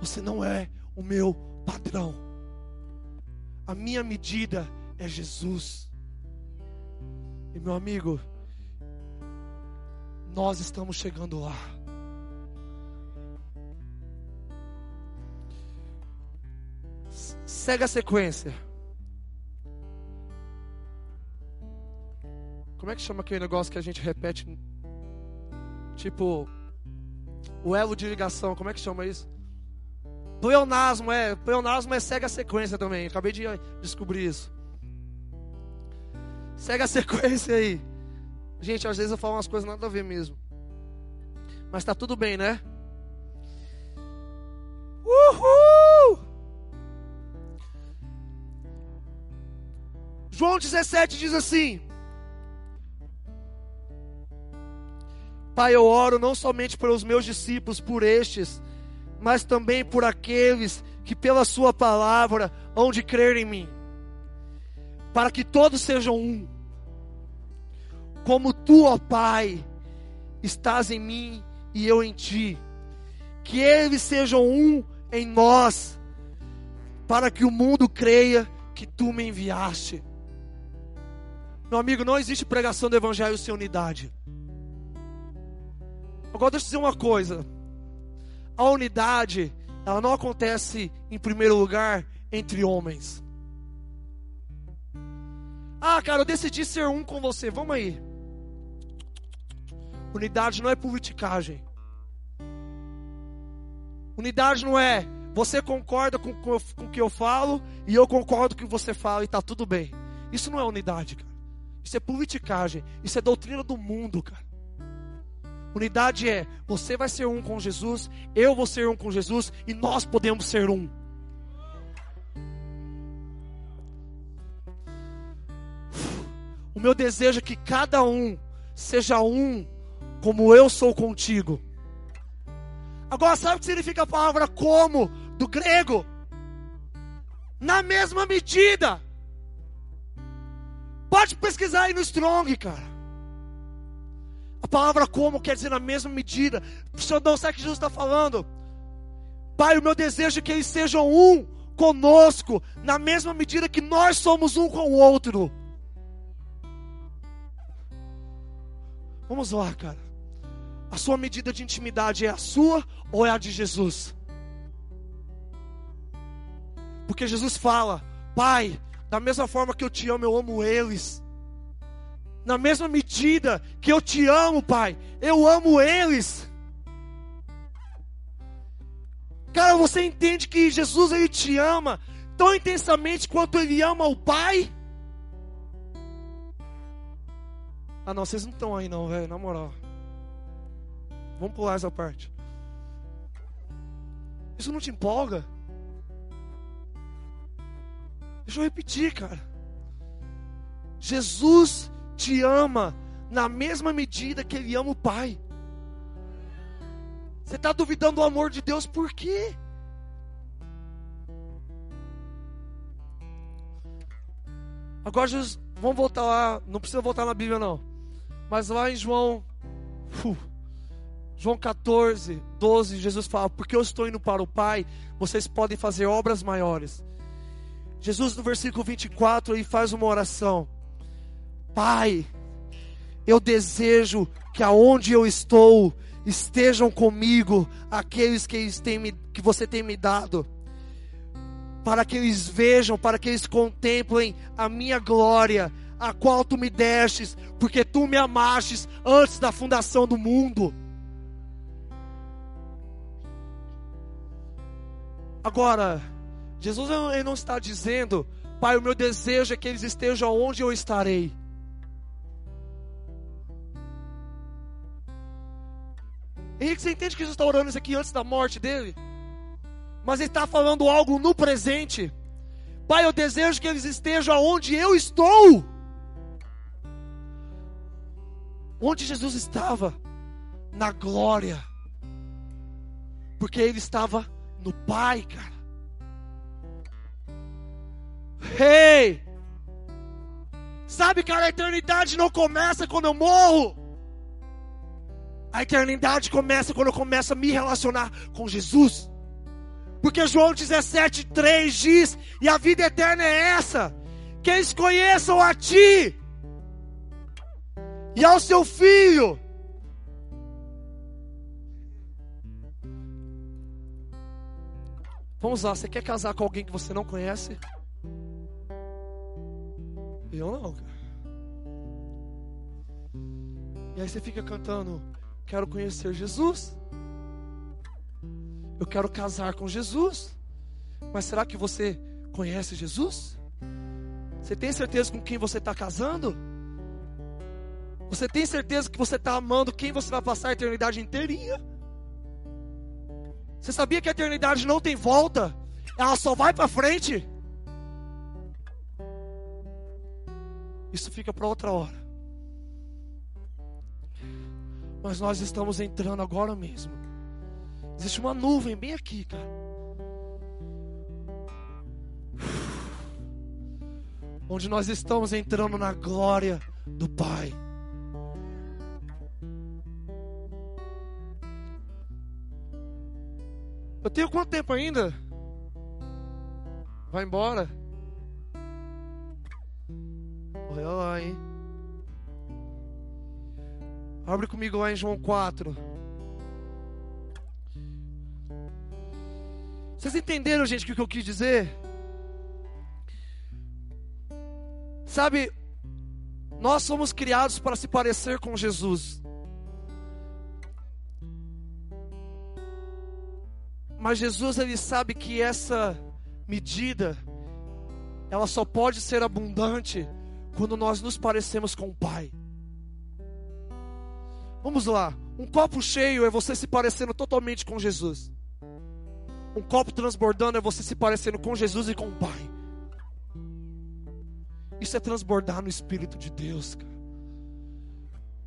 Você não é o meu padrão. A minha medida é Jesus. E meu amigo, nós estamos chegando lá. Segue a sequência. Como é que chama aquele negócio que a gente repete? Tipo, o elo de ligação, como é que chama isso? Pleonasmo, é. Pleonasmo é segue a sequência também. Acabei de descobrir isso. Segue a sequência aí. Gente, às vezes eu falo umas coisas nada a ver mesmo. Mas tá tudo bem, né? Uhul! João 17 diz assim: Pai, eu oro não somente pelos meus discípulos, por estes, mas também por aqueles que pela Sua palavra hão de crer em mim, para que todos sejam um como tu, ó Pai, estás em mim e eu em ti. Que eles sejam um em nós, para que o mundo creia que tu me enviaste. Meu amigo, não existe pregação do Evangelho sem unidade. Agora deixa eu dizer uma coisa. A unidade, ela não acontece em primeiro lugar entre homens. Ah, cara, eu decidi ser um com você. Vamos aí. Unidade não é politicagem. Unidade não é você concorda com, com, com o que eu falo e eu concordo com o que você fala e está tudo bem. Isso não é unidade, cara. Isso é politicagem. Isso é doutrina do mundo, cara. Unidade é você vai ser um com Jesus, eu vou ser um com Jesus e nós podemos ser um. O meu desejo é que cada um seja um como eu sou contigo. Agora, sabe o que significa a palavra como do grego? Na mesma medida. Pode pesquisar aí no Strong, cara. A palavra como quer dizer na mesma medida. Senhor, não sabe o que Jesus está falando? Pai, o meu desejo é que eles sejam um conosco, na mesma medida que nós somos um com o outro. Vamos lá, cara. A sua medida de intimidade é a sua ou é a de Jesus? Porque Jesus fala: Pai, da mesma forma que eu te amo, eu amo eles. Na mesma medida que eu te amo, Pai, eu amo eles. Cara, você entende que Jesus ele te ama tão intensamente quanto ele ama o Pai? Ah, não, vocês não estão aí não, velho, na moral. Vamos pular essa parte. Isso não te empolga? Deixa eu repetir, cara. Jesus te ama na mesma medida que Ele ama o Pai. Você está duvidando do amor de Deus por quê? Agora, Jesus, vamos voltar lá. Não precisa voltar na Bíblia, não. Mas lá em João. João 14, 12, Jesus fala: Porque eu estou indo para o Pai, vocês podem fazer obras maiores. Jesus, no versículo 24, ele faz uma oração: Pai, eu desejo que aonde eu estou estejam comigo aqueles que, têm que você tem me dado, para que eles vejam, para que eles contemplem a minha glória, a qual tu me destes, porque tu me amastes antes da fundação do mundo. Agora, Jesus ele não está dizendo, Pai, o meu desejo é que eles estejam onde eu estarei. Henrique, você entende que Jesus está orando isso aqui antes da morte dele? Mas ele está falando algo no presente. Pai, eu desejo que eles estejam onde eu estou. Onde Jesus estava? Na glória. Porque ele estava no Pai, cara. Hey! Sabe, cara, a eternidade não começa quando eu morro. A eternidade começa quando eu começo a me relacionar com Jesus. Porque João 17,3 diz: E a vida eterna é essa, que eles conheçam a Ti e ao Seu Filho. Vamos lá, você quer casar com alguém que você não conhece? Eu não. E aí você fica cantando quero conhecer Jesus. Eu quero casar com Jesus. Mas será que você conhece Jesus? Você tem certeza com quem você está casando? Você tem certeza que você está amando quem você vai passar a eternidade inteirinha? Você sabia que a eternidade não tem volta? Ela só vai para frente? Isso fica para outra hora. Mas nós estamos entrando agora mesmo. Existe uma nuvem bem aqui, cara. Onde nós estamos entrando na glória do Pai. Eu tenho quanto tempo ainda? Vai embora. Olha lá, hein? Abre comigo lá em João 4. Vocês entenderam, gente, o que eu quis dizer? Sabe, nós somos criados para se parecer com Jesus. Mas Jesus ele sabe que essa medida ela só pode ser abundante quando nós nos parecemos com o Pai. Vamos lá. Um copo cheio é você se parecendo totalmente com Jesus. Um copo transbordando é você se parecendo com Jesus e com o Pai. Isso é transbordar no Espírito de Deus, cara.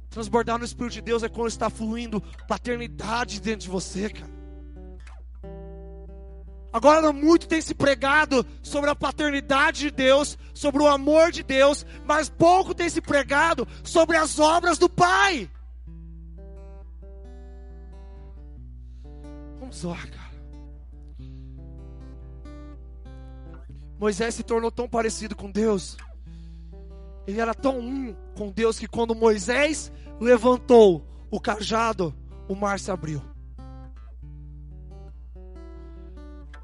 Transbordar no Espírito de Deus é quando está fluindo paternidade dentro de você, cara. Agora muito tem se pregado sobre a paternidade de Deus, sobre o amor de Deus, mas pouco tem se pregado sobre as obras do Pai. Lá, cara. Moisés se tornou tão parecido com Deus. Ele era tão um com Deus que quando Moisés levantou o cajado, o mar se abriu.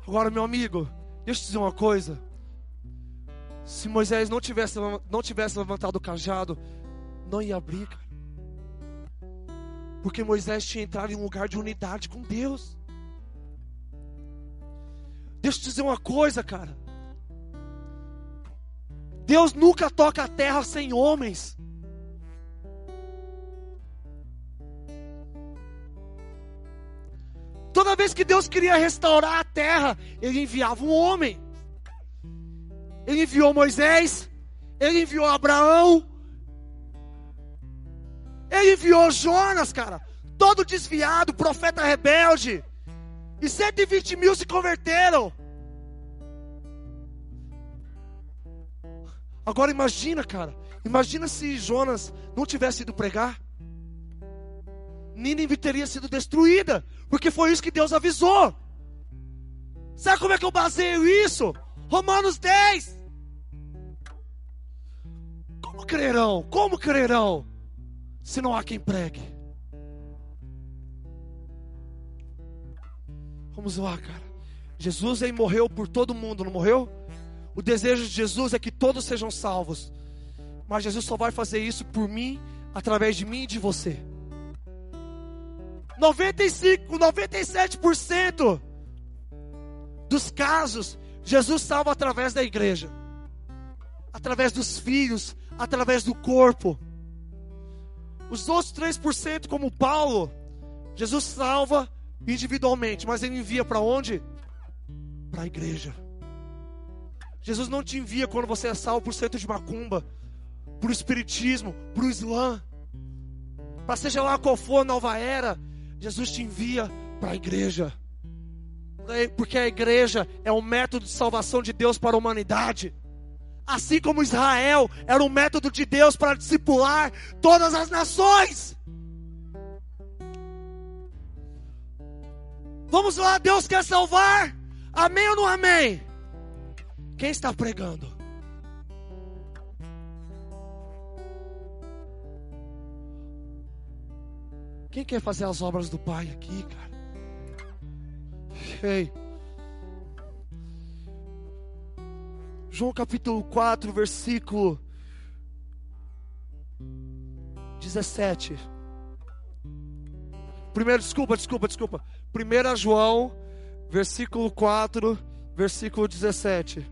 Agora, meu amigo, deixa eu te dizer uma coisa. Se Moisés não tivesse, não tivesse levantado o cajado, não ia abrir, cara. Porque Moisés tinha entrado em um lugar de unidade com Deus. Deixa eu te dizer uma coisa, cara. Deus nunca toca a terra sem homens. Toda vez que Deus queria restaurar a terra, Ele enviava um homem. Ele enviou Moisés, Ele enviou Abraão, Ele enviou Jonas, cara, todo desviado, profeta rebelde. E 120 mil se converteram. Agora imagina, cara. Imagina se Jonas não tivesse ido pregar. Nínive teria sido destruída, porque foi isso que Deus avisou. Sabe como é que eu baseio isso? Romanos 10. Como crerão? Como crerão? Se não há quem pregue. Vamos lá, cara. Jesus aí morreu por todo mundo, não morreu? O desejo de Jesus é que todos sejam salvos. Mas Jesus só vai fazer isso por mim, através de mim e de você. 95, 97% dos casos, Jesus salva através da igreja, através dos filhos, através do corpo. Os outros 3%, como Paulo, Jesus salva individualmente, mas ele envia para onde? Para a igreja. Jesus não te envia quando você é salvo por centro de macumba, por espiritismo, por islã, para seja lá qual for a nova era, Jesus te envia para a igreja, porque a igreja é o método de salvação de Deus para a humanidade. Assim como Israel era um método de Deus para discipular todas as nações. Vamos lá, Deus quer salvar? Amém ou não amém? Quem está pregando? Quem quer fazer as obras do Pai aqui, cara? Ei. João capítulo 4, versículo 17. Primeiro, desculpa, desculpa, desculpa. 1 João, versículo 4, versículo 17.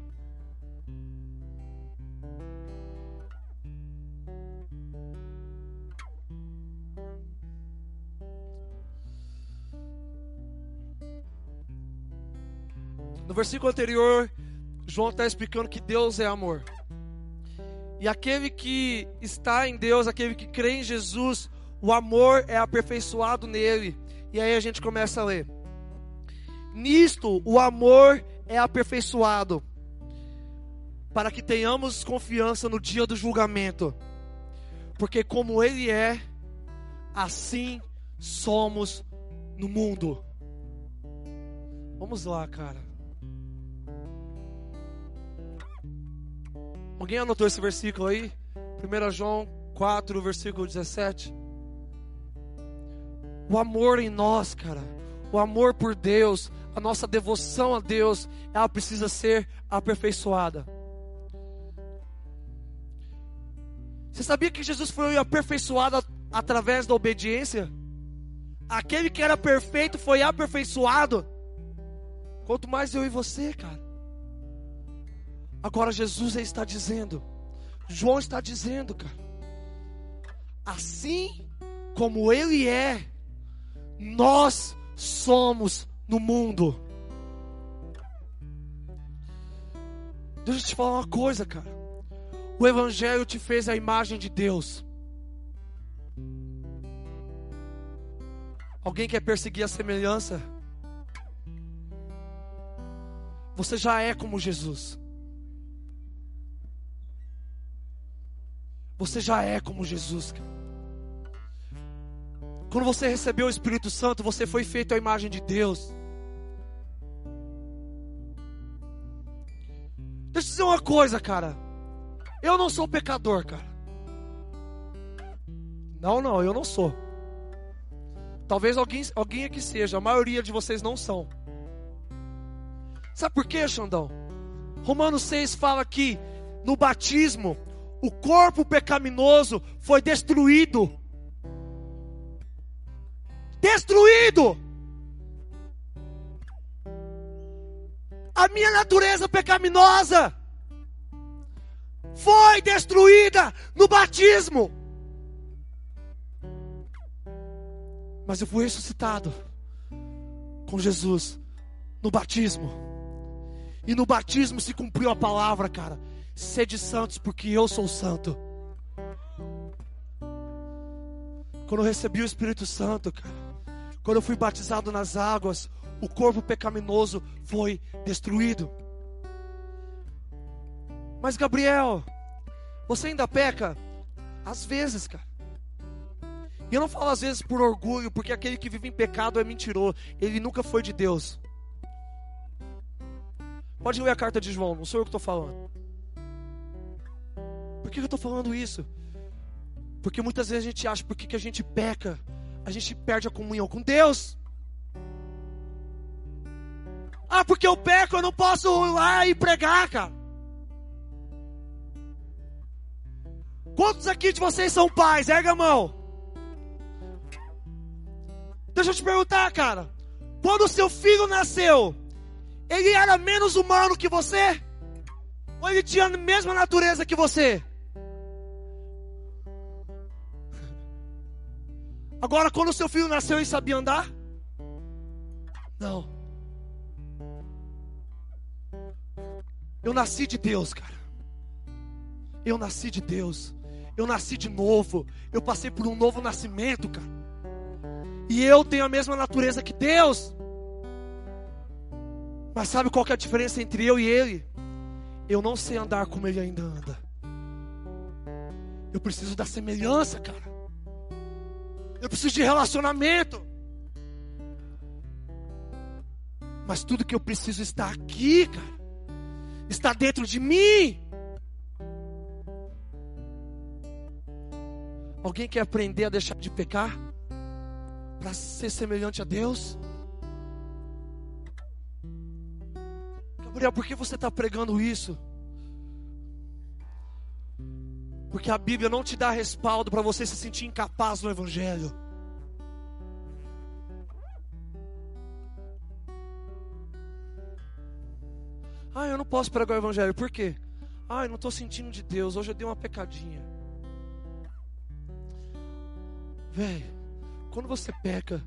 No versículo anterior, João está explicando que Deus é amor. E aquele que está em Deus, aquele que crê em Jesus, o amor é aperfeiçoado nele. E aí a gente começa a ler. Nisto o amor é aperfeiçoado, para que tenhamos confiança no dia do julgamento. Porque como ele é, assim somos no mundo. Vamos lá, cara. Alguém anotou esse versículo aí? 1 João 4, versículo 17. O amor em nós, cara. O amor por Deus, a nossa devoção a Deus, ela precisa ser aperfeiçoada. Você sabia que Jesus foi aperfeiçoado através da obediência? Aquele que era perfeito foi aperfeiçoado. Quanto mais eu e você, cara. Agora Jesus está dizendo, João está dizendo, cara, assim como Ele é, nós somos no mundo. Deixa eu te falar uma coisa, cara. O Evangelho te fez a imagem de Deus. Alguém quer perseguir a semelhança? Você já é como Jesus. Você já é como Jesus, cara. Quando você recebeu o Espírito Santo, você foi feito à imagem de Deus. Deixa eu dizer uma coisa, cara. Eu não sou pecador, cara. Não, não, eu não sou. Talvez alguém, alguém aqui seja, a maioria de vocês não são. Sabe por quê, Xandão? Romanos 6 fala que no batismo o corpo pecaminoso foi destruído. Destruído. A minha natureza pecaminosa foi destruída no batismo. Mas eu fui ressuscitado com Jesus no batismo. E no batismo se cumpriu a palavra, cara. Sede santos, porque eu sou santo. Quando eu recebi o Espírito Santo, cara, quando eu fui batizado nas águas, o corpo pecaminoso foi destruído. Mas Gabriel, você ainda peca? Às vezes, cara. E eu não falo às vezes por orgulho, porque aquele que vive em pecado é mentiroso. Ele nunca foi de Deus. Pode ler a carta de João, não sou eu que estou falando. Por que eu estou falando isso? Porque muitas vezes a gente acha, porque que a gente peca, a gente perde a comunhão com Deus. Ah, porque eu peco, eu não posso ir lá e pregar, cara. Quantos aqui de vocês são pais? Erga a mão. Deixa eu te perguntar, cara. Quando o seu filho nasceu, ele era menos humano que você? Ou ele tinha a mesma natureza que você? Agora, quando o seu filho nasceu, ele sabia andar? Não. Eu nasci de Deus, cara. Eu nasci de Deus. Eu nasci de novo. Eu passei por um novo nascimento, cara. E eu tenho a mesma natureza que Deus. Mas sabe qual que é a diferença entre eu e ele? Eu não sei andar como ele ainda anda. Eu preciso da semelhança, cara. Eu preciso de relacionamento. Mas tudo que eu preciso está aqui, cara. Está dentro de mim. Alguém quer aprender a deixar de pecar? Para ser semelhante a Deus? Gabriel, por que você está pregando isso? Porque a Bíblia não te dá respaldo para você se sentir incapaz no Evangelho. Ah, eu não posso pregar o Evangelho. Por quê? Ah, eu não estou sentindo de Deus. Hoje eu dei uma pecadinha. Velho, quando você peca,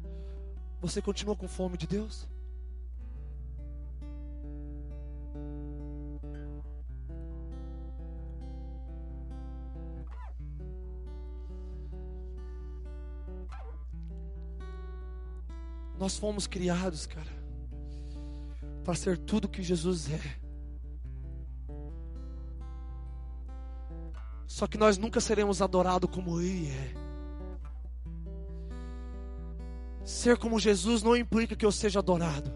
você continua com fome de Deus? Nós fomos criados, cara, para ser tudo que Jesus é. Só que nós nunca seremos adorados como Ele é. Ser como Jesus não implica que eu seja adorado.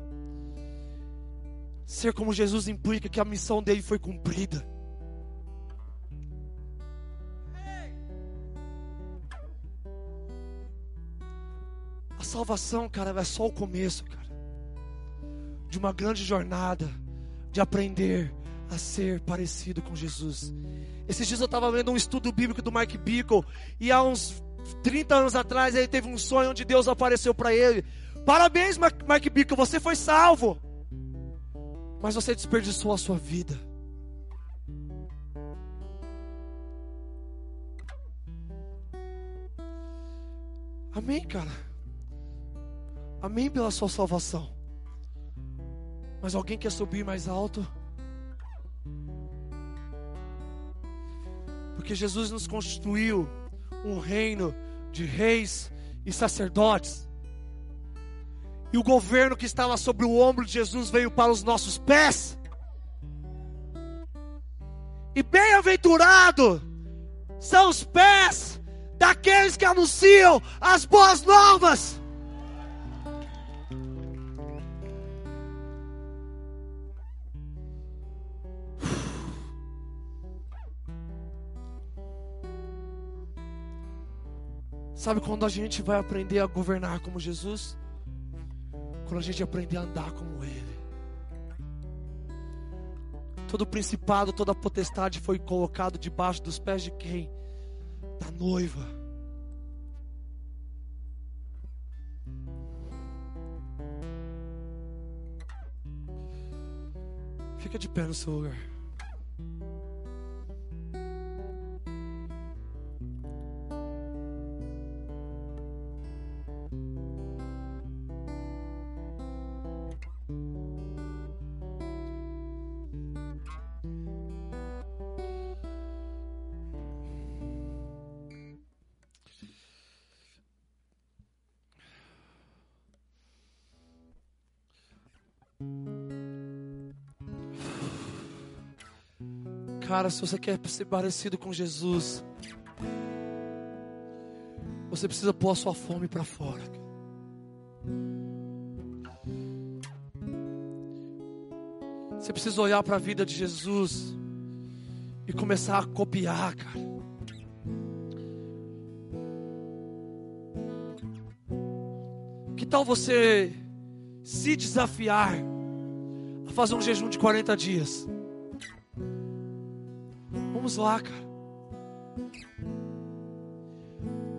Ser como Jesus implica que a missão dele foi cumprida. Salvação, cara, é só o começo, cara. De uma grande jornada de aprender a ser parecido com Jesus. Esses dias eu estava vendo um estudo bíblico do Mike Bickle e há uns 30 anos atrás ele teve um sonho onde Deus apareceu para ele. Parabéns, Mike Bickle, você foi salvo. Mas você desperdiçou a sua vida. Amém, cara. Amém pela sua salvação. Mas alguém quer subir mais alto? Porque Jesus nos constituiu um reino de reis e sacerdotes. E o governo que estava sobre o ombro de Jesus veio para os nossos pés. E bem-aventurado são os pés daqueles que anunciam as boas novas. Sabe quando a gente vai aprender a governar como Jesus? Quando a gente aprender a andar como Ele. Todo principado, toda potestade foi colocado debaixo dos pés de quem? Da noiva. Fica de pé no seu lugar. Cara, se você quer ser parecido com Jesus, Você precisa pôr a sua fome para fora. Você precisa olhar para a vida de Jesus e começar a copiar, cara. Que tal você se desafiar a fazer um jejum de 40 dias? Vamos lá, cara.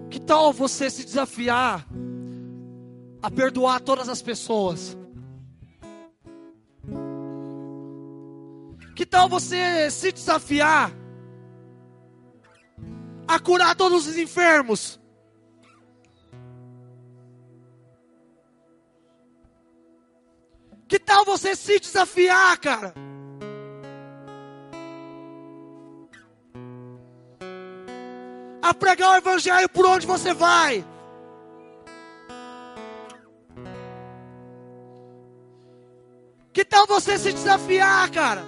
Que tal você se desafiar a perdoar todas as pessoas? Que tal você se desafiar a curar todos os enfermos? Que tal você se desafiar, cara? A pregar o evangelho por onde você vai. Que tal você se desafiar, cara?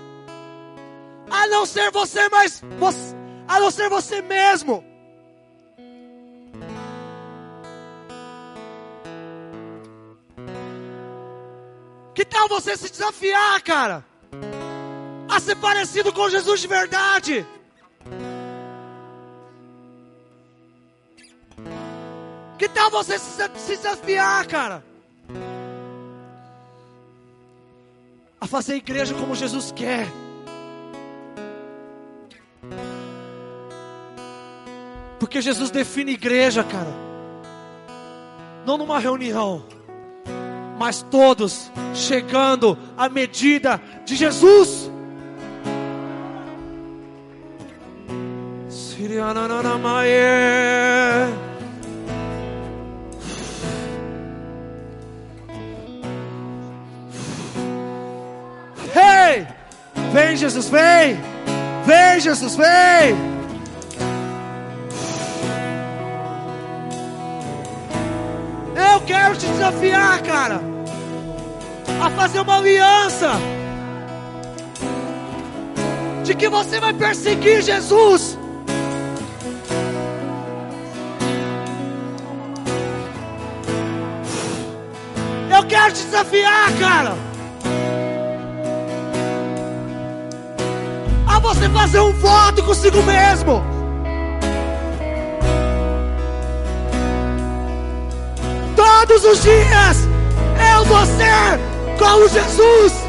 A não ser você, mas você, a não ser você mesmo. Que tal você se desafiar, cara? A ser parecido com Jesus de verdade. Tal você se, se desafiar, cara? A fazer igreja como Jesus quer. Porque Jesus define igreja, cara. Não numa reunião mas todos chegando à medida de Jesus. Hey! Vem, Jesus, vem! Vem, Jesus, vem! Eu quero te desafiar, cara a fazer uma aliança de que você vai perseguir Jesus. Eu quero te desafiar, cara. Você fazer um voto consigo mesmo. Todos os dias eu vou ser como Jesus.